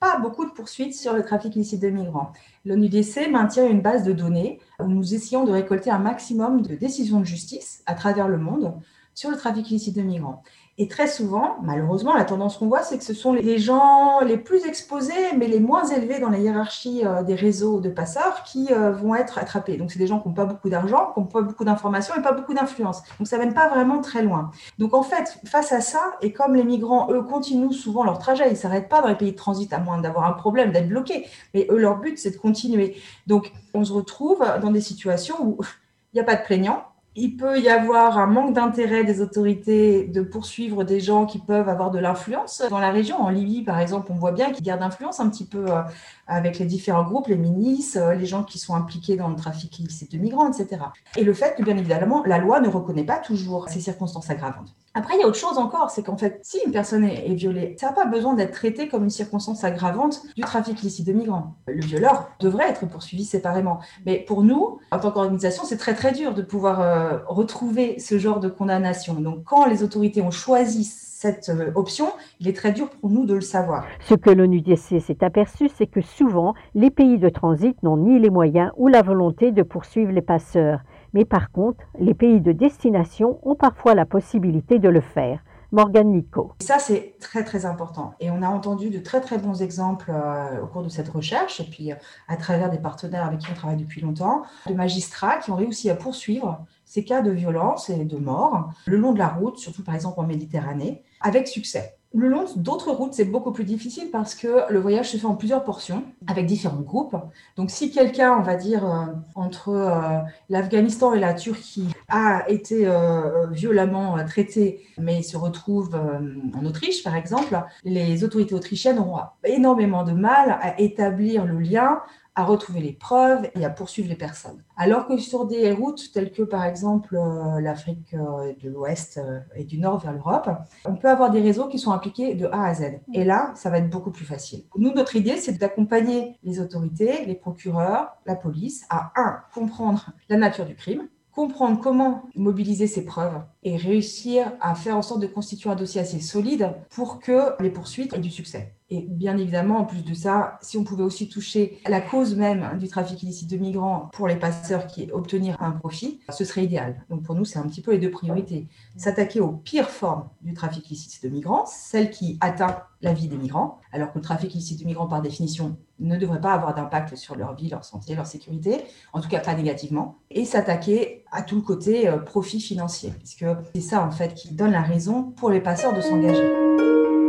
pas beaucoup de poursuites sur le trafic illicite de migrants. L'ONUDC maintient une base de données où nous essayons de récolter un maximum de décisions de justice à travers le monde sur le trafic illicite de migrants. Et très souvent, malheureusement, la tendance qu'on voit, c'est que ce sont les gens les plus exposés, mais les moins élevés dans la hiérarchie euh, des réseaux de passeurs qui euh, vont être attrapés. Donc, c'est des gens qui n'ont pas beaucoup d'argent, qui n'ont pas beaucoup d'informations et pas beaucoup d'influence. Donc, ça ne mène pas vraiment très loin. Donc, en fait, face à ça, et comme les migrants, eux, continuent souvent leur trajet, ils ne s'arrêtent pas dans les pays de transit, à moins d'avoir un problème, d'être bloqués. Mais eux, leur but, c'est de continuer. Donc, on se retrouve dans des situations où (laughs) il n'y a pas de plaignants, il peut y avoir un manque d'intérêt des autorités de poursuivre des gens qui peuvent avoir de l'influence dans la région. En Libye, par exemple, on voit bien qu'ils gardent influence un petit peu euh, avec les différents groupes, les milices, euh, les gens qui sont impliqués dans le trafic illicite de migrants, etc. Et le fait que, bien évidemment, la loi ne reconnaît pas toujours ces circonstances aggravantes. Après, il y a autre chose encore, c'est qu'en fait, si une personne est, violée, ça n'a pas besoin d'être traité comme une circonstance aggravante du trafic illicite de migrants. Le violeur devrait être poursuivi séparément. Mais pour nous, en tant qu'organisation, c'est très très dur de pouvoir euh, retrouver ce genre de condamnation. Donc, quand les autorités ont choisi cette euh, option, il est très dur pour nous de le savoir. Ce que l'ONUDC s'est aperçu, c'est que souvent, les pays de transit n'ont ni les moyens ou la volonté de poursuivre les passeurs. Mais par contre, les pays de destination ont parfois la possibilité de le faire. Morgane Nico. Ça, c'est très très important. Et on a entendu de très très bons exemples euh, au cours de cette recherche, et puis euh, à travers des partenaires avec qui on travaille depuis longtemps, de magistrats qui ont réussi à poursuivre ces cas de violence et de mort le long de la route, surtout par exemple en Méditerranée, avec succès. Le long d'autres routes, c'est beaucoup plus difficile parce que le voyage se fait en plusieurs portions avec différents groupes. Donc, si quelqu'un, on va dire, euh, entre euh, l'Afghanistan et la Turquie a été euh, violemment traité, mais se retrouve en Autriche, par exemple, les autorités autrichiennes auront énormément de mal à établir le lien à retrouver les preuves et à poursuivre les personnes. Alors que sur des routes telles que par exemple euh, l'Afrique euh, de l'Ouest euh, et du Nord vers l'Europe, on peut avoir des réseaux qui sont impliqués de A à Z. Et là, ça va être beaucoup plus facile. Nous, notre idée, c'est d'accompagner les autorités, les procureurs, la police à, un, comprendre la nature du crime, comprendre comment mobiliser ces preuves et réussir à faire en sorte de constituer un dossier assez solide pour que les poursuites aient du succès. Et bien évidemment, en plus de ça, si on pouvait aussi toucher la cause même du trafic illicite de migrants pour les passeurs qui obtenir un profit, ce serait idéal. Donc pour nous, c'est un petit peu les deux priorités. S'attaquer aux pires formes du trafic illicite de migrants, celles qui atteignent la vie des migrants, alors que le trafic illicite de migrants, par définition, ne devrait pas avoir d'impact sur leur vie, leur santé, leur sécurité, en tout cas pas négativement, et s'attaquer à tout le côté euh, profit financier, puisque c'est ça en fait qui donne la raison pour les passeurs de s'engager.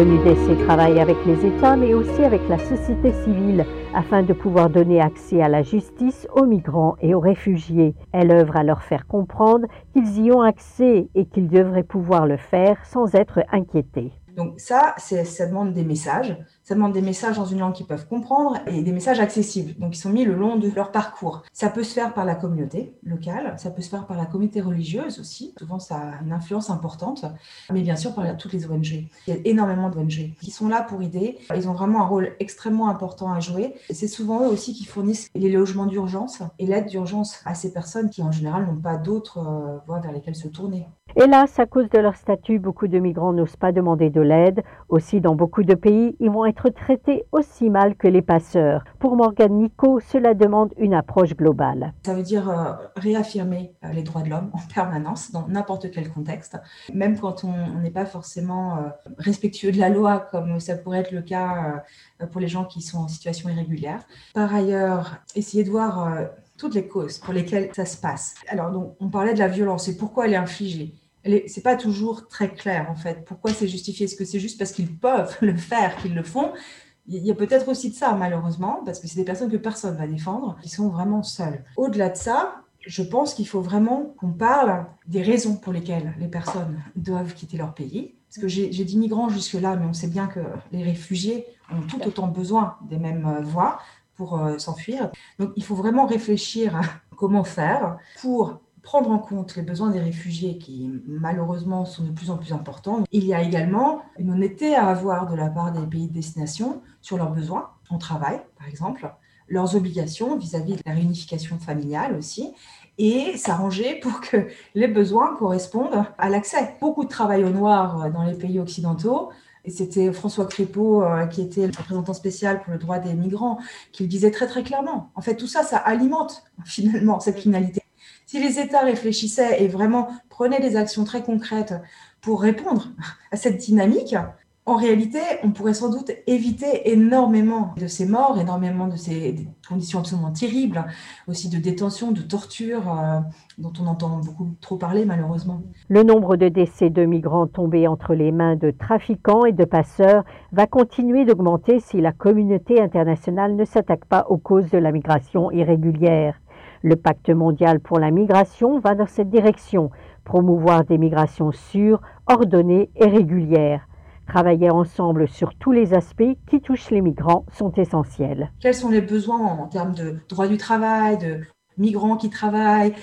L'ONUDC travaille avec les États, mais aussi avec la société civile, afin de pouvoir donner accès à la justice aux migrants et aux réfugiés. Elle œuvre à leur faire comprendre qu'ils y ont accès et qu'ils devraient pouvoir le faire sans être inquiétés. Donc ça, ça demande des messages, ça demande des messages dans une langue qu'ils peuvent comprendre et des messages accessibles. Donc, ils sont mis le long de leur parcours. Ça peut se faire par la communauté locale, ça peut se faire par la communauté religieuse aussi. Souvent, ça a une influence importante. Mais bien sûr, par toutes les ONG. Il y a énormément d'ONG qui sont là pour aider. Ils ont vraiment un rôle extrêmement important à jouer. C'est souvent eux aussi qui fournissent les logements d'urgence et l'aide d'urgence à ces personnes qui, en général, n'ont pas d'autres euh, voies vers lesquelles se tourner. Hélas, à cause de leur statut, beaucoup de migrants n'osent pas demander de l'aide. Aussi, dans beaucoup de pays, ils vont être traités aussi mal que les passeurs. Pour Morgane Nico, cela demande une approche globale. Ça veut dire euh, réaffirmer euh, les droits de l'homme en permanence, dans n'importe quel contexte, même quand on n'est pas forcément euh, respectueux de la loi, comme ça pourrait être le cas pour les gens qui sont en situation irrégulière. Par ailleurs, essayer de voir toutes les causes pour lesquelles ça se passe. Alors, donc, on parlait de la violence et pourquoi elle est infligée c'est pas toujours très clair en fait. Pourquoi c'est justifié? Est-ce que c'est juste parce qu'ils peuvent (laughs) le faire qu'ils le font? Il y a peut-être aussi de ça malheureusement, parce que c'est des personnes que personne va défendre, qui sont vraiment seules. Au-delà de ça, je pense qu'il faut vraiment qu'on parle des raisons pour lesquelles les personnes doivent quitter leur pays. Parce que j'ai dit migrants jusque-là, mais on sait bien que les réfugiés ont tout autant besoin des mêmes euh, voies euh, s'enfuir. Donc il faut vraiment réfléchir à (laughs) comment faire pour prendre en compte les besoins des réfugiés qui malheureusement sont de plus en plus importants. Il y a également une honnêteté à avoir de la part des pays de destination sur leurs besoins en travail, par exemple, leurs obligations vis-à-vis de la réunification familiale aussi, et s'arranger pour que les besoins correspondent à l'accès. Beaucoup de travail au noir dans les pays occidentaux Et c'était François Crépeau, euh, qui était le représentant spécial pour le droit des migrants, qui le disait très très clairement. En fait, tout ça, ça alimente (laughs) finalement cette criminalité. Si les États réfléchissaient et vraiment prenaient des actions très concrètes pour répondre (laughs) à cette dynamique, en réalité, on pourrait sans doute éviter énormément de ces morts, énormément de ces conditions absolument terribles, aussi de détention, de torture, euh, dont on entend beaucoup trop parler malheureusement. Le nombre de décès de migrants tombés entre les mains de trafiquants et de passeurs va continuer d'augmenter si la communauté internationale ne s'attaque pas aux causes de la migration irrégulière. Le pacte mondial pour la migration va dans cette direction, promouvoir des migrations sûres, ordonnées et régulières. Travailler ensemble sur tous les aspects qui touchent les migrants sont essentiels. Quels sont les besoins en termes de droit du travail, de migrants qui travaillent,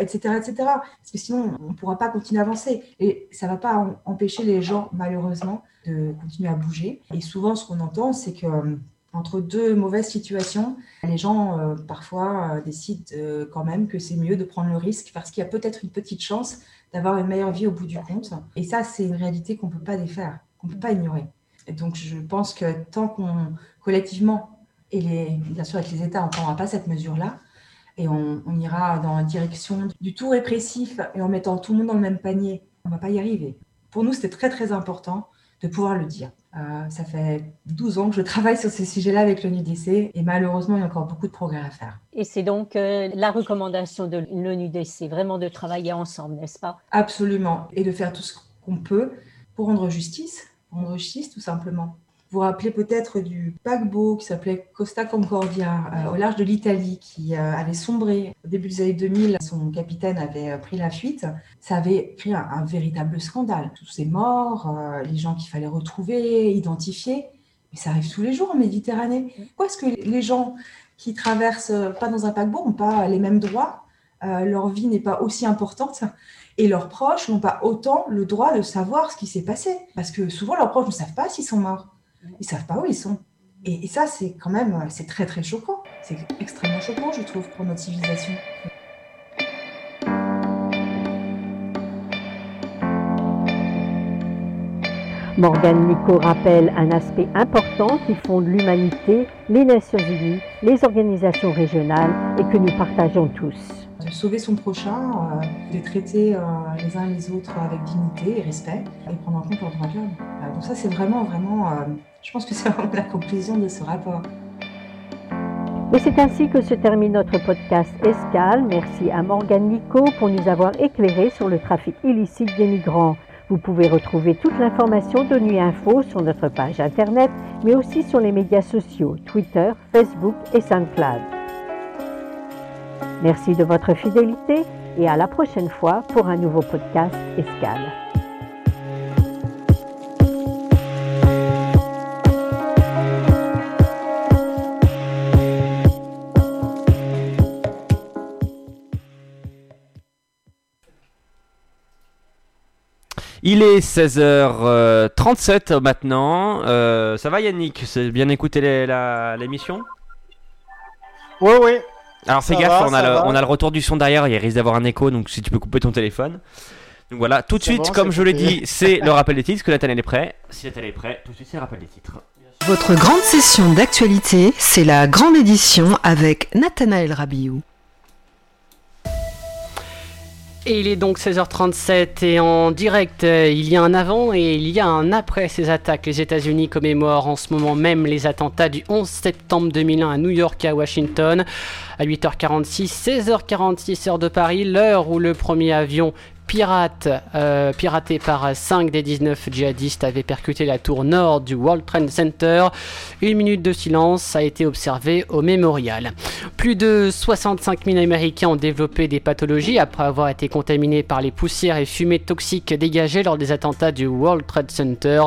etc., euh, etc. Parce que sinon, on ne pourra pas continuer à avancer. Et ça ne va pas empêcher les gens, malheureusement, de continuer à bouger. Et souvent, ce qu'on entend, c'est que euh, entre deux mauvaises situations, les gens euh, parfois décident quand même que c'est mieux de prendre le risque parce qu'il y a peut-être une petite chance d'avoir une meilleure vie au bout du compte. Et ça, c'est une réalité qu'on ne peut pas défaire qu'on ne peut pas ignorer. Et donc, je pense que tant qu'on, collectivement, et les, bien sûr avec les États, on ne prendra pas cette mesure-là, et on, ira dans la direction du tout répressif et en mettant tout le monde dans le même panier, on ne va pas y arriver. Pour nous, c'était très, très important de pouvoir le dire. Euh, ça fait 12 ans que je travaille sur ces sujets-là avec l'ONUDC et malheureusement, il y a encore beaucoup de progrès à faire. Et c'est donc euh, la recommandation de l'ONUDC, vraiment de travailler ensemble, n'est-ce pas? Absolument, et de faire tout ce qu'on peut pour rendre justice justice tout simplement. Vous vous rappelez peut-être du paquebot qui s'appelait Costa Concordia euh, au large de l'Italie qui euh, avait sombré au début des années 2000. Son capitaine avait euh, pris la fuite. Ça avait créé un, véritable scandale. Tous ces morts, les gens qu'il fallait retrouver, identifier. Mais ça arrive tous les jours en Méditerranée. Pourquoi est-ce que les gens qui traversent pas dans un paquebot n'ont pas les mêmes droits Leur vie n'est pas aussi importante et leurs proches n'ont pas autant le droit de savoir ce qui s'est passé. Parce que souvent, leurs proches ne savent pas s'ils sont morts. Ils ne savent pas où ils sont. Et, ça, c'est quand même, c'est très très choquant. C'est extrêmement choquant, je trouve, pour notre civilisation. Morgane Nico rappelle un aspect important qui fonde l'humanité, les Nations Unies, les organisations régionales et que nous partageons tous de sauver son prochain, euh, de traiter euh, les uns les autres avec dignité et respect et prendre en compte leurs droits de l'homme. Euh, donc ça, c'est vraiment, vraiment, je pense que (laughs) c'est la conclusion de ce rapport. Et c'est ainsi que se termine notre podcast Escale. Merci à Morgane Nico pour nous avoir éclairé sur le trafic illicite des migrants. Vous pouvez retrouver toute l'information de Nuit Info sur notre page internet, mais aussi sur les médias sociaux, Twitter, Facebook et SoundCloud. Merci de votre fidélité et à la prochaine fois pour un nouveau podcast Escale. Il est 16h37 maintenant. Euh, ça va Yannick? C'est bien écouté l'émission? Oui, oui. Alors fais gaffe, on, a le, on, a le, retour du son derrière, il risque d'avoir un écho, donc si tu peux couper ton téléphone. Donc voilà, tout de suite, comme je l'ai dit, c'est le rappel des titres, que Nathan est prêt. Si Nathan est prêt, tout de suite c'est le rappel des titres. Votre grande session d'actualité, c'est la grande édition avec Nathanaël Rabiou. Et il est donc 16h37 et en direct, euh, il y a un avant et il y a un après ces attaques. Les États-Unis commémorent en ce moment même les attentats du 11 septembre 2001 à New York et à Washington. À 8h46, 16h46 heure de Paris, l'heure où le premier avion pirate, euh, piraté par 5 des 19 djihadistes, avait percuté la tour nord du World Trade Center. Une minute de silence a été observée au mémorial. Plus de 65 000 Américains ont développé des pathologies après avoir été contaminés par les poussières et fumées toxiques dégagées lors des attentats du World Trade Center.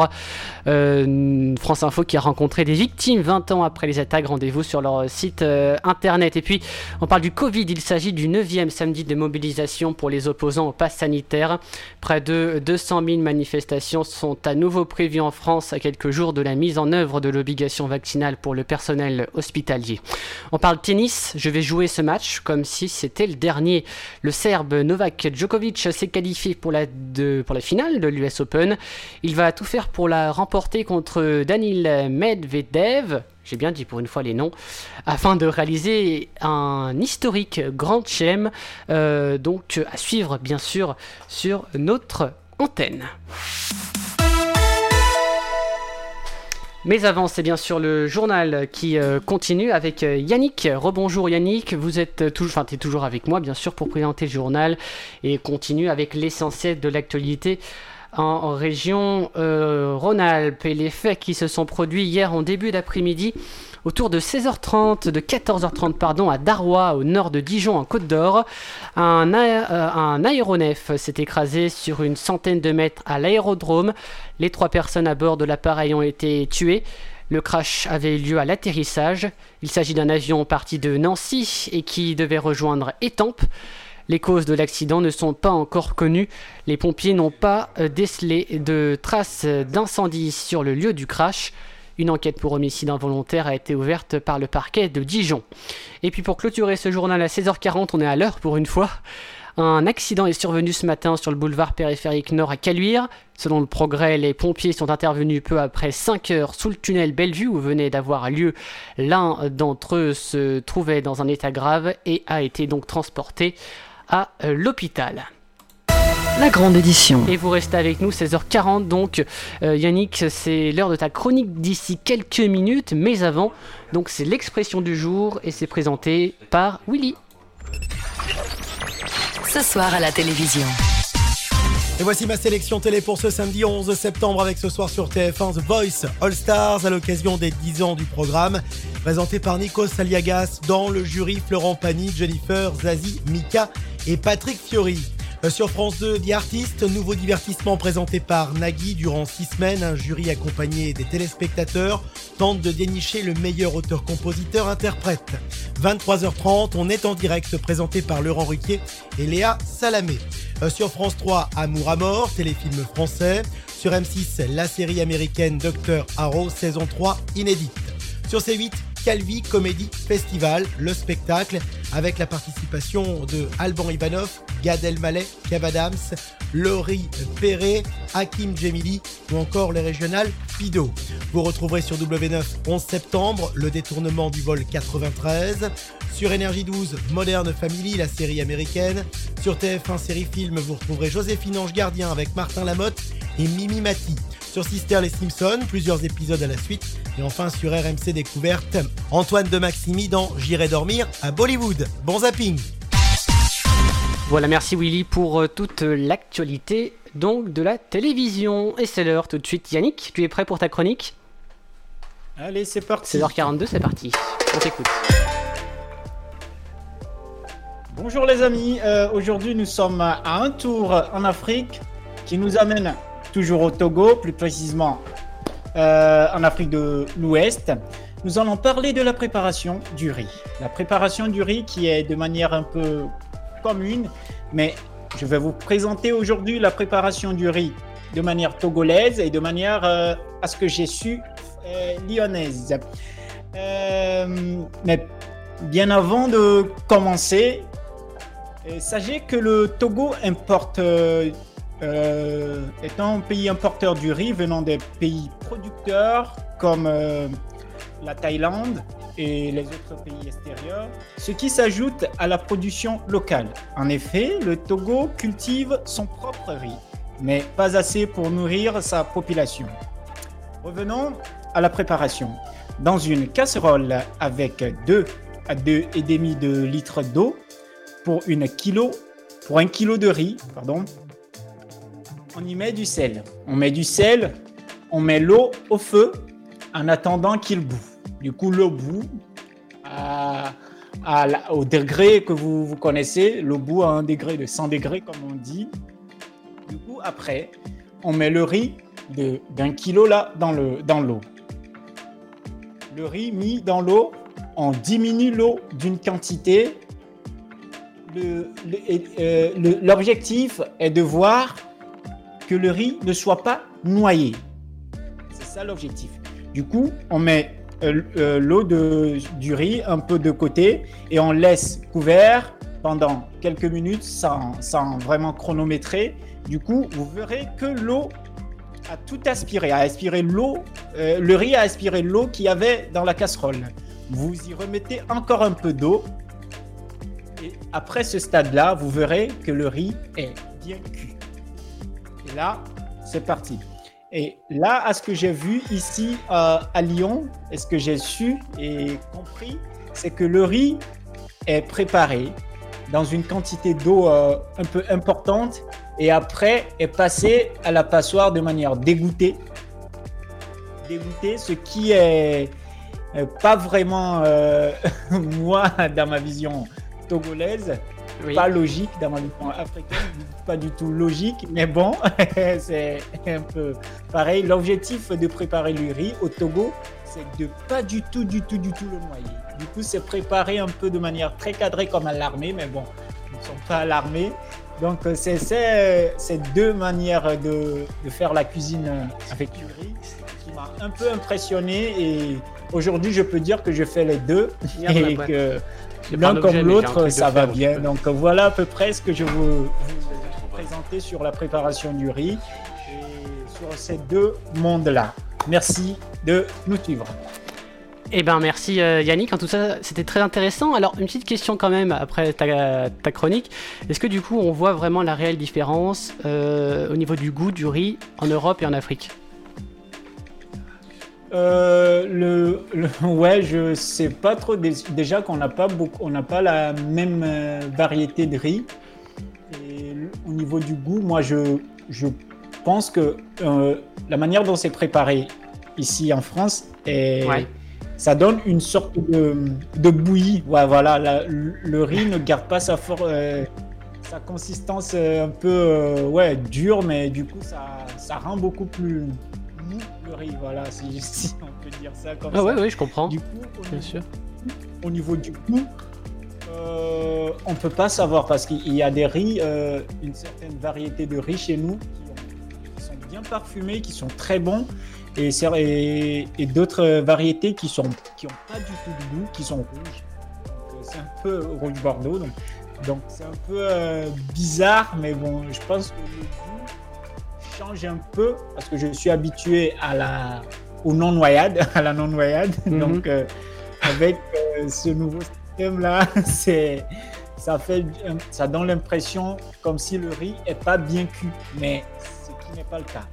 Euh, France Info qui a rencontré des victimes 20 ans après les attaques. Rendez-vous sur leur site euh, internet. Et puis, on parle du Covid. Il s'agit du 9e samedi de mobilisation pour les opposants au pass Près de 200 000 manifestations sont à nouveau prévues en France à quelques jours de la mise en œuvre de l'obligation vaccinale pour le personnel hospitalier. On parle tennis, je vais jouer ce match comme si c'était le dernier. Le Serbe Novak Djokovic s'est qualifié pour la, pour la finale de l'US Open. Il va tout faire pour la remporter contre Danil Medvedev j'ai bien dit pour une fois les noms, afin de réaliser un historique Grand Chelem, euh, donc à suivre bien sûr sur notre antenne. Mais avant, c'est bien sûr le journal qui euh, continue avec euh, Yannick. Rebonjour Yannick, vous êtes toujours, enfin, toujours avec moi bien sûr pour présenter le journal et continue avec l'essentiel de l'actualité en région euh, Rhône-Alpes et les faits qui se sont produits hier en début d'après-midi autour de 16h30, de 14h30 pardon, à Darrois, au nord de Dijon, en Côte d'Or. Un, euh, un, aéronef s'est écrasé sur une centaine de mètres à l'aérodrome. Les trois personnes à bord de l'appareil ont été tuées. Le crash avait eu lieu à l'atterrissage. Il s'agit d'un avion parti de Nancy et qui devait rejoindre Étampes. Les causes de l'accident ne sont pas encore connues. Les pompiers n'ont pas euh, décelé de traces d'incendie sur le lieu du crash. Une enquête pour homicide involontaire a été ouverte par le parquet de Dijon. Et puis pour clôturer ce journal à 16h40, on est à l'heure pour une fois. Un accident est survenu ce matin sur le boulevard périphérique nord à Caluire. Selon le progrès, les pompiers sont intervenus peu après 5 heures sous le tunnel Bellevue où venait d'avoir lieu. L'un d'entre eux se trouvait dans un état grave et a été donc transporté à euh, l'hôpital. La grande édition. Et vous restez avec nous 16h40 donc euh, Yannick c'est l'heure de ta chronique d'ici quelques minutes mais avant donc c'est l'expression du jour et c'est présenté par Willy. Ce soir à la télévision. Et voici ma sélection télé pour ce samedi 11 septembre avec ce soir sur TF1 The Voice All Stars à l'occasion des 10 ans du programme. Présenté par Nico Saliagas dans le jury Florent Pagny, Jennifer, Zazie, Mika et Patrick Fiori. Euh, sur France 2, The Artist, nouveau divertissement présenté par Nagui durant six semaines. Un jury accompagné des téléspectateurs tente de dénicher le meilleur auteur-compositeur-interprète. 23h30, on est en direct présenté par Laurent Ruquier et Léa Salamé. Euh, sur France 3, Amour à mort, téléfilm français. Sur M6, la série américaine Dr. Arrow, saison 3, inédite. Sur C8, Calvi Comedy Festival, le spectacle, avec la participation de Alban Ivanov, Gad Elmaleh, Kev Laurie Perret, Hakim Djemili ou encore les régionales Fido. Vous retrouverez sur W9 11 septembre le détournement du vol 93. Sur Énergie 12, Modern Family, la série américaine. Sur TF1 Série Film, vous retrouverez Joséphine Ange Gardien avec Martin Lamotte et Mimi Mati. Sur Sister Les Simpsons, plusieurs épisodes à la suite. Et enfin sur RMC Découverte, Antoine de Maximi dans J'irai dormir à Bollywood. Bon zapping Voilà, merci Willy pour euh, toute l'actualité donc de la télévision. Et c'est l'heure tout de suite. Yannick, tu es prêt pour ta chronique? Allez, c'est parti. 16h42, c'est parti. On t'écoute. Bonjour les amis, euh, aujourd'hui nous sommes à un tour en Afrique qui nous amène toujours au Togo, plus précisément euh, en Afrique de l'Ouest. Nous allons parler de la préparation du riz. La préparation du riz qui est de manière un peu commune, mais je vais vous présenter aujourd'hui la préparation du riz de manière togolaise et de manière, euh, à ce que j'ai su, euh, lyonnaise. mais bien avant de commencer, sachez que le Togo importe euh, étant un pays importeur du riz venant des pays producteurs comme euh, la Thaïlande et les autres pays extérieurs, ce qui s'ajoute à la production locale. En effet, le Togo cultive son propre riz, mais pas assez pour nourrir sa population. Revenons à la préparation. Dans une casserole avec 2 à 2,5 de litres d'eau pour, pour un kilo de riz, pardon, on y met du sel. On met du sel, on met l'eau au feu en attendant qu'il boue. Du coup, l'eau boue au degré que vous, vous connaissez. L'eau boue à un degré de 100 degrés, comme on dit. Du coup, après, on met le riz d'un kilo là dans l'eau. Dans le riz mis dans l'eau, on diminue l'eau d'une quantité le- le- euh, le- l'objectif est de voir que le riz ne soit pas noyé. C'est ça l'objectif. Du coup, on met euh, euh, l'eau du riz un peu de côté et on laisse couvert pendant quelques minutes sans, sans vraiment chronométrer. Du coup, vous verrez que l'eau a tout aspiré, a aspiré l'eau, euh, le riz a aspiré l'eau qu'il y avait dans la casserole. Vous y remettez encore un peu d'eau et après ce stade-là, vous verrez que le riz est bien cuit. Là, c'est parti. Et là, à ce que j'ai vu ici euh, à Lyon, et ce que j'ai su et compris, c'est que le riz est préparé dans une quantité d'eau euh, un peu importante et après est passé à la passoire de manière dégoûtée. Dégoûtée, ce qui est euh, pas vraiment, (laughs) moi, dans ma vision togolaise, pas logique dans ma africaine, pas du tout logique, mais bon, (laughs) c'est un peu pareil. L'objectif de préparer le riz au Togo, c'est de pas du tout, du tout, du tout le noyer. Du coup, c'est préparé un peu de manière très cadrée comme à l'armée, mais bon, ils ne sont pas à l'armée. Donc, c'est ces deux manières de, de faire la cuisine avec du riz qui m'a un peu impressionné. Et aujourd'hui, je peux dire que je fais les deux et que l'un comme l'autre, ça va bien. Donc, voilà à peu près ce que je vous, vous présenter sur la préparation du riz et sur ces deux mondes-là. Merci de nous suivre. Eh ben merci euh, Yannick, en tout ça c'était très intéressant. Alors une petite question quand même après ta, ta chronique. Est-ce que du coup on voit vraiment la réelle différence euh, au niveau du goût du riz en Europe et en Afrique? Euh, le, le- (laughs) ouais, je sais pas trop. Dé- Déjà qu'on n'a pas beaucoup, on n'a pas la même euh, variété de riz. Et au niveau du goût, moi, je, je pense que euh, la manière dont c'est préparé ici en France, est, Ouais. ça donne une sorte de, de bouillie. Ouais, voilà, la- le, riz ne garde pas sa forme. sa consistance euh, un peu euh, ouais, dure, mais du coup, ça, ça rend beaucoup plus le riz. Voilà, si, si on peut dire ça comme Ah ça. ouais, ouais, je comprends. Du coup, au Bien niveau- sûr. au niveau du goût, euh, on peut pas savoir parce qu'il y a des riz, euh, une certaine variété de riz chez nous qui, ont- qui sont bien parfumés, qui sont très bons, et, c'est- et, et d'autres variétés qui sont qui ont pas du tout de goût, qui sont rouges. Euh, c'est un peu rouge bordeaux, donc donc c'est un peu euh, bizarre, mais bon, je pense que le goût change un peu parce que je suis habitué à la au non noyade, (laughs) à la non noyade, Mhm. donc euh, avec euh, ce nouveau système là, (laughs) c'est ça fait un- ça donne l'impression comme si le riz est pas bien cuit, mais ce qui n'est pas le cas.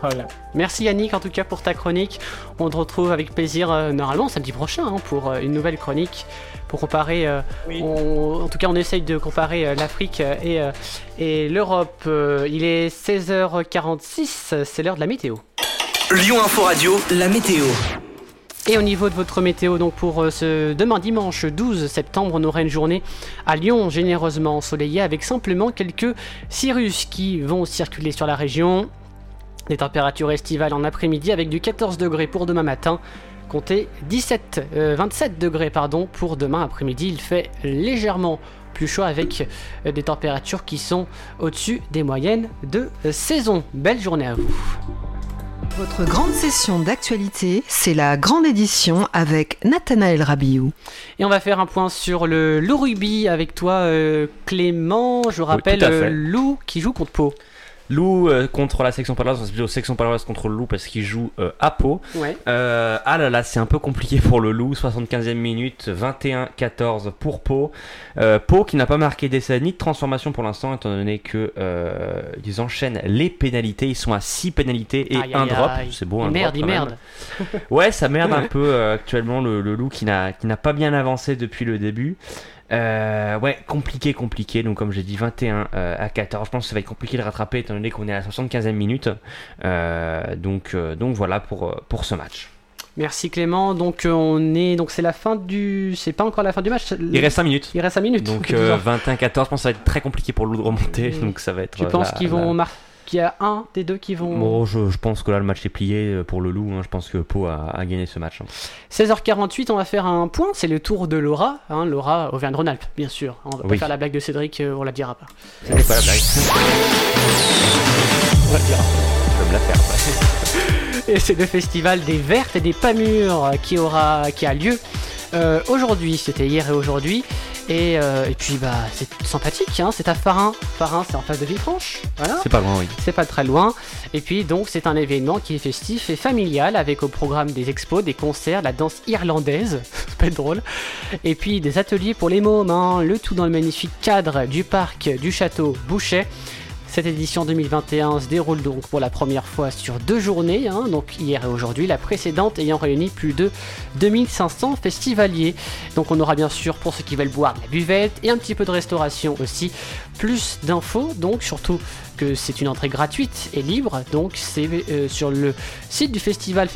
Voilà. Merci Yannick en tout cas pour ta chronique. On te retrouve avec plaisir euh, normalement samedi prochain hein, pour euh, une nouvelle chronique pour comparer. euh, Oui. on- en tout cas, on essaye de comparer euh, l'Afrique euh, et, euh, et l'Europe. Euh, il est 16h46, c'est l'heure de la météo. Lyon Info Radio, la météo. Et au niveau de votre météo, donc pour ce demain dimanche 12 septembre, on aura une journée à Lyon généreusement ensoleillée avec simplement quelques cirrus qui vont circuler sur la région. Des températures estivales en après-midi avec du 14 degrés pour demain matin. Comptez 17, euh, 27 degrés pardon pour demain après-midi. Il fait légèrement plus chaud avec euh, des températures qui sont au-dessus des moyennes de saison. Belle journée à vous. Votre grande session d'actualité, c'est la grande édition avec Nathanaël Rabiou. Et on va faire un point sur le loup rugby avec toi, euh, Clément. Je rappelle Lou qui joue contre Pau. Loup euh, contre la section paloise, c'est plutôt section paloise contre le loup parce qu'il joue euh, à Pau. Ouais. Euh, ah là là, c'est un peu compliqué pour le loup. 75e minute, 21-14 pour Pau. Pau qui n'a pas marqué d'essai ni de transformation pour l'instant, étant donné que ils enchaînent les pénalités. Ils sont à 6 pénalités et Aïe, un aïe, drop. C'est beau, un merde, drop. merde. Ouais, ça merde un (laughs) peu actuellement le, le n'a qui n'a pas bien avancé depuis le début. Euh, ouais, compliqué, compliqué. Donc, comme j'ai dit, 21 euh, à 14. Je pense que ça va être compliqué de rattraper étant donné qu'on est à la 75e minute. Euh, donc, donc voilà pour, pour ce match. Merci Clément. Donc on est donc c'est la fin du c'est pas encore la fin du match. Il reste 5 minutes. Il reste 5 minutes. Donc, (laughs) Disons. euh, 21-14. Je pense que ça va être très compliqué pour le loup de remonter. Donc, ça va être. tu penses qu'ils vont la- marquer qu'il y a un des deux qui vont. Bon, je, je pense que là, le match est plié euh, pour le Loup. hein. Je pense que Pau a, a gagné ce match. hein. 16h48, on va faire un point. C'est le tour de Laura. hein, Laura Auvergne-Rhône-Alpes, bien sûr. On va pas faire la blague de Cédric, euh, on la dira pas. C'était pas la blague. On la dira. Je vais me la faire. après. (laughs) Et c'est le festival des Vertes et des Pas Mûres qui, aura, qui a lieu euh, aujourd'hui. C'était hier et aujourd'hui. Et, euh, et puis, bah, c'est sympathique. Hein, c'est à Farin. Farin, c'est en face de Villefranche. Voilà. C'est pas loin, oui. C'est pas très loin. Et puis donc c'est un événement qui est festif et familial avec au programme des expos, des concerts, la danse irlandaise, (laughs) ça peut être drôle. Et puis des ateliers pour les mômes, hein. le tout dans le magnifique cadre du parc du château Bouchet. Cette édition 2021 se déroule donc pour la première fois sur deux journées, hein, donc hier et aujourd'hui, la précédente ayant réuni plus de 2500 festivaliers. Donc on aura bien sûr pour ceux qui veulent boire de la buvette et un petit peu de restauration aussi. Plus d'infos, donc surtout que c'est une entrée gratuite et libre, donc c'est euh, sur le site du festival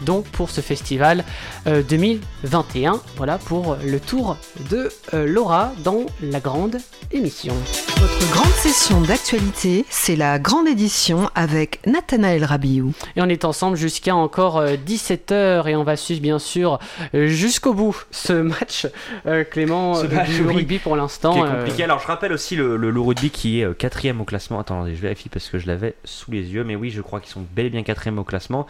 donc pour ce festival euh, 2021. Voilà pour le tour de euh, Laura dans la grande émission. Votre grande session d'actualité, c'est la grande édition avec Nathanaël Rabiou. Et on est ensemble jusqu'à encore 17h et on va suivre bien sûr euh, jusqu'au bout ce match, euh, Clément, Ce euh, match, du oui. rugby pour l'instant. Qui est euh, compliqué. Alors je rappelle aussi le, le, le rugby qui est euh, quatrième au classement. Attendez, je vérifie parce que je l'avais sous les yeux. Mais oui, je crois qu'ils sont bel et bien quatrième au classement.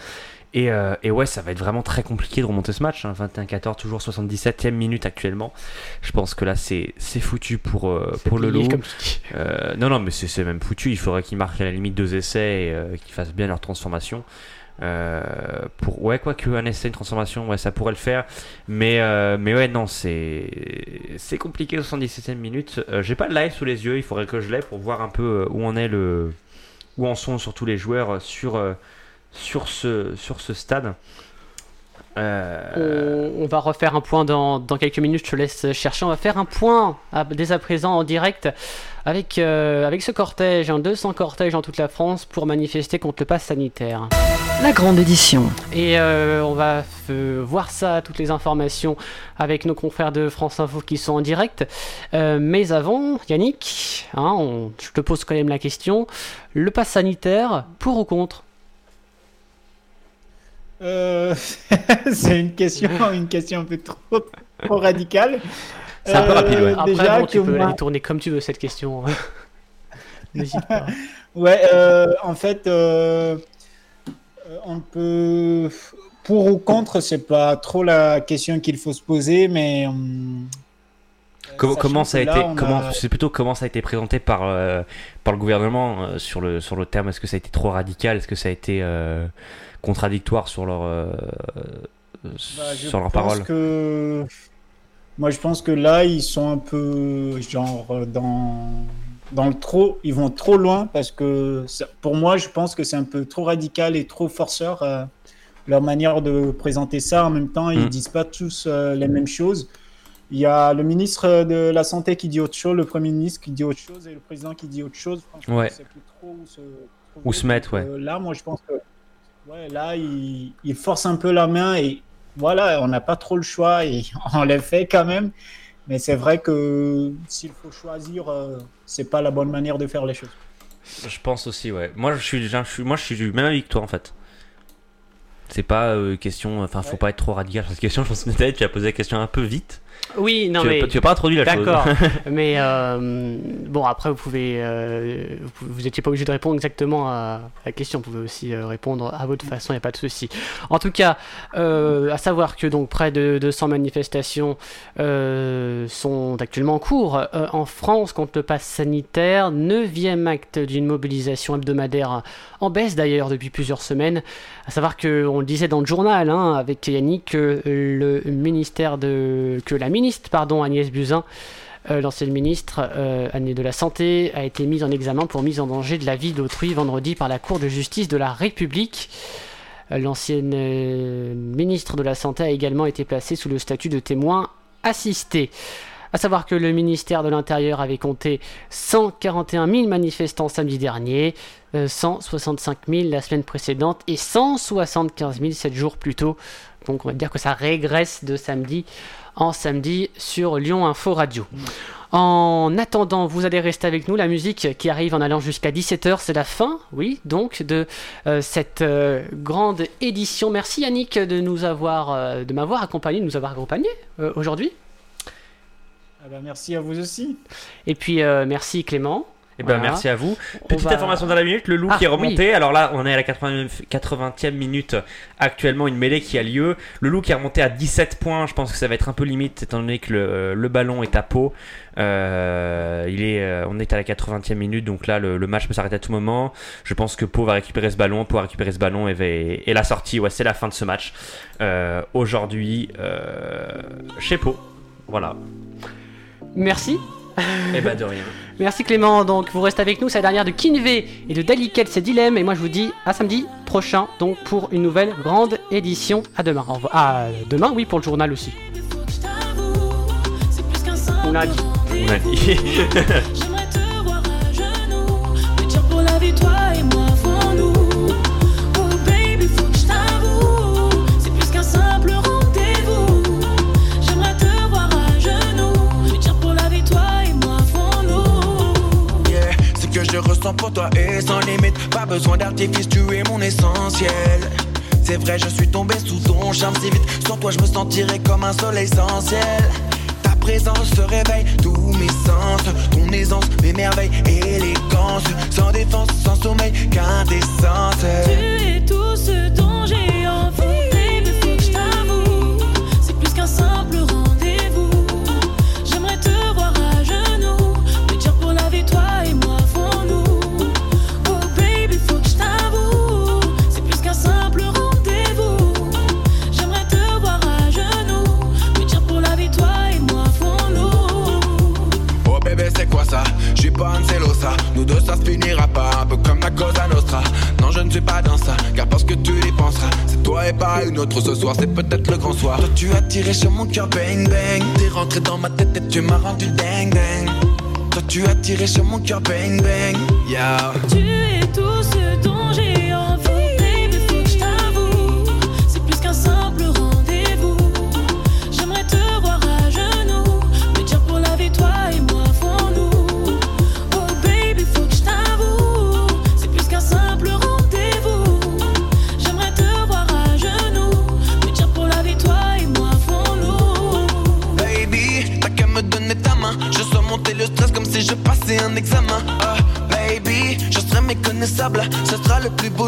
Et, euh, et ouais, ça va être vraiment très compliqué de remonter ce match. hein. 21-14, toujours 77e minute actuellement. Je pense que là, c'est foutu pour, euh, pour le comme dis. Euh, non, non, mais c'est même foutu. Il faudrait qu'ils marquent à la limite deux essais et euh, qu'ils fassent bien leur transformation. Pour ouais quoi que un essai une transformation ouais ça pourrait le faire mais mais ouais non c'est c'est compliqué 77e minute j'ai pas le live sous les yeux il faudrait que je l'aie pour voir un peu où en est le où en sont surtout les joueurs sur sur ce sur ce stade Euh, On, on va refaire un point dans, dans quelques minutes, je te laisse chercher. On va faire un point à- dès à présent en direct avec, euh, avec ce cortège, un 200 cortèges en toute la France pour manifester contre le pass sanitaire. La grande édition. Et euh, on va voir ça, toutes les informations avec nos confrères de France Info qui sont en direct. Euh, mais avant, Yannick, hein, on- je te pose quand même la question. Le pass sanitaire, pour ou contre? Euh, (laughs) c'est une question, une question un peu trop, trop radicale. C'est un peu Euh, rapide, ouais. Après, déjà bon, tu peux moi- la tourner comme tu veux cette question. (laughs) N'hésite pas. Ouais, euh, en fait, on peut. Pour ou contre, c'est pas trop la question qu'il faut se poser, mais. hum, Comment, ça a là, été on comment a- c'est plutôt comment ça a été présenté par euh, par le gouvernement euh, sur le sur le terme? Est-ce que ça a été trop radical? Est-ce que ça a été euh, contradictoire sur leur euh, Bah, je sur leur parole que moi je pense que là ils sont un peu genre euh, dans dans le trop ils vont trop loin parce que pour moi je pense que c'est un peu trop radical et trop forceur euh, leur manière de présenter ça en même temps ils Mm. disent pas tous euh, les mêmes choses il y a le ministre de la santé qui dit autre chose le premier ministre qui dit autre chose et le président qui dit autre chose Franchement, Ouais. je sais plus trop où se Où se mettre, ouais. euh, là, moi, je pense que ouais, là, il, il force un peu la main et voilà, on n'a pas trop le choix et (laughs) on les fait quand même. Mais c'est vrai que s'il faut choisir, euh, c'est pas la bonne manière de faire les choses. je pense aussi ouais. Moi je suis, je suis moi je suis du même avis que toi en fait. C'est pas euh, question enfin faut pas être trop radical sur cette question. Je pense que tu as posé la question un peu vite Oui, non tu, mais tu as pas introduit la chose D'accord. (laughs) mais euh, bon, après vous pouvez, euh, vous, vous étiez pas obligé de répondre exactement à la question. Vous pouvez aussi euh, répondre à votre façon. Il n'y a pas de souci. En tout cas, euh, à savoir que donc près de 200 manifestations sont actuellement en cours en France contre le pass sanitaire. Neuvième acte d'une mobilisation hebdomadaire en baisse d'ailleurs depuis plusieurs semaines. À savoir que on le disait dans le journal hein, avec Yannick que le ministère de que la ministre pardon Agnès Buzyn euh, l'ancienne ministre euh, de la Santé a été mise en examen pour mise en danger de la vie d'autrui vendredi par la Cour de justice de la République. Euh, L'ancienne ministre de la Santé a également été placée sous le statut de témoin assisté. À savoir que le ministère de l'Intérieur avait compté 141 000 manifestants samedi dernier, 165 euh, 000 la semaine précédente et 175 000 7 jours plus tôt. Donc on va dire que ça régresse de samedi en samedi sur Lyon Info Radio. En attendant, vous allez rester avec nous. La musique qui arrive en allant jusqu'à 17h, c'est la fin, oui, donc de euh, cette euh, grande édition. Merci Yannick de nous avoir, euh, de m'avoir accompagné, de nous avoir accompagné aujourd'hui. Ah bah, merci à vous aussi. Et puis merci Clément. Eh ben, merci à vous. Petite information dans la minute, le loup ah, qui est remonté. Alors là, on est à la 80, e minute actuellement, une mêlée qui a lieu. Le loup qui est remonté à 17 points, je pense que ça va être un peu limite étant donné que le, ballon est à peau. Euh, il est, euh, on est à la 80e minute, donc là le, match peut s'arrêter à tout moment. Je pense que Pau va récupérer ce ballon, Pau va récupérer ce ballon et, et la sortie, ouais, c'est la fin de ce match. Euh, aujourd'hui, chez Pau. Voilà. Merci. Eh ben de rien. (laughs) Merci Clément, donc vous restez avec nous, c'est la dernière de Kinvé et de Daliket, c'est Dilemme, et moi je vous dis à samedi prochain, donc pour une nouvelle grande édition. À demain. Au. À demain, oui, pour le journal aussi. On a dit. On a dit. (laughs) pour la victoire et moi pour toi et sans limite. Pas besoin d'artifice, tu es mon essentiel. C'est vrai, je suis tombé sous ton charme si vite. Sans toi, je me sentirais comme un soleil essentiel. Ta présence se réveille tous mes sens. Ton aisance, mes merveilles, élégance. Sans défense, sans sommeil, qu'indécence. Tu es tout ce dont suis pas dans ça. Car parce que tu y penseras C'est toi et pas une autre. Ce soir c'est peut-être le grand soir. Toi tu as tiré sur mon cœur bang bang. T'es rentré dans ma tête et tu m'as rendu ding ding. Toi tu as tiré sur mon cœur bang bang. Yeah. Tu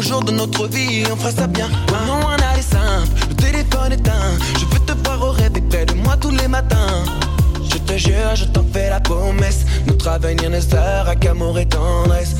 sera le plus beau jour de notre vie on fera ça bien. Non, on a les simple, le téléphone éteint. Je veux te voir au rêve près de moi tous les matins. Je te jure, je t'en fais la promesse. Notre avenir ne sera qu'amour et tendresse.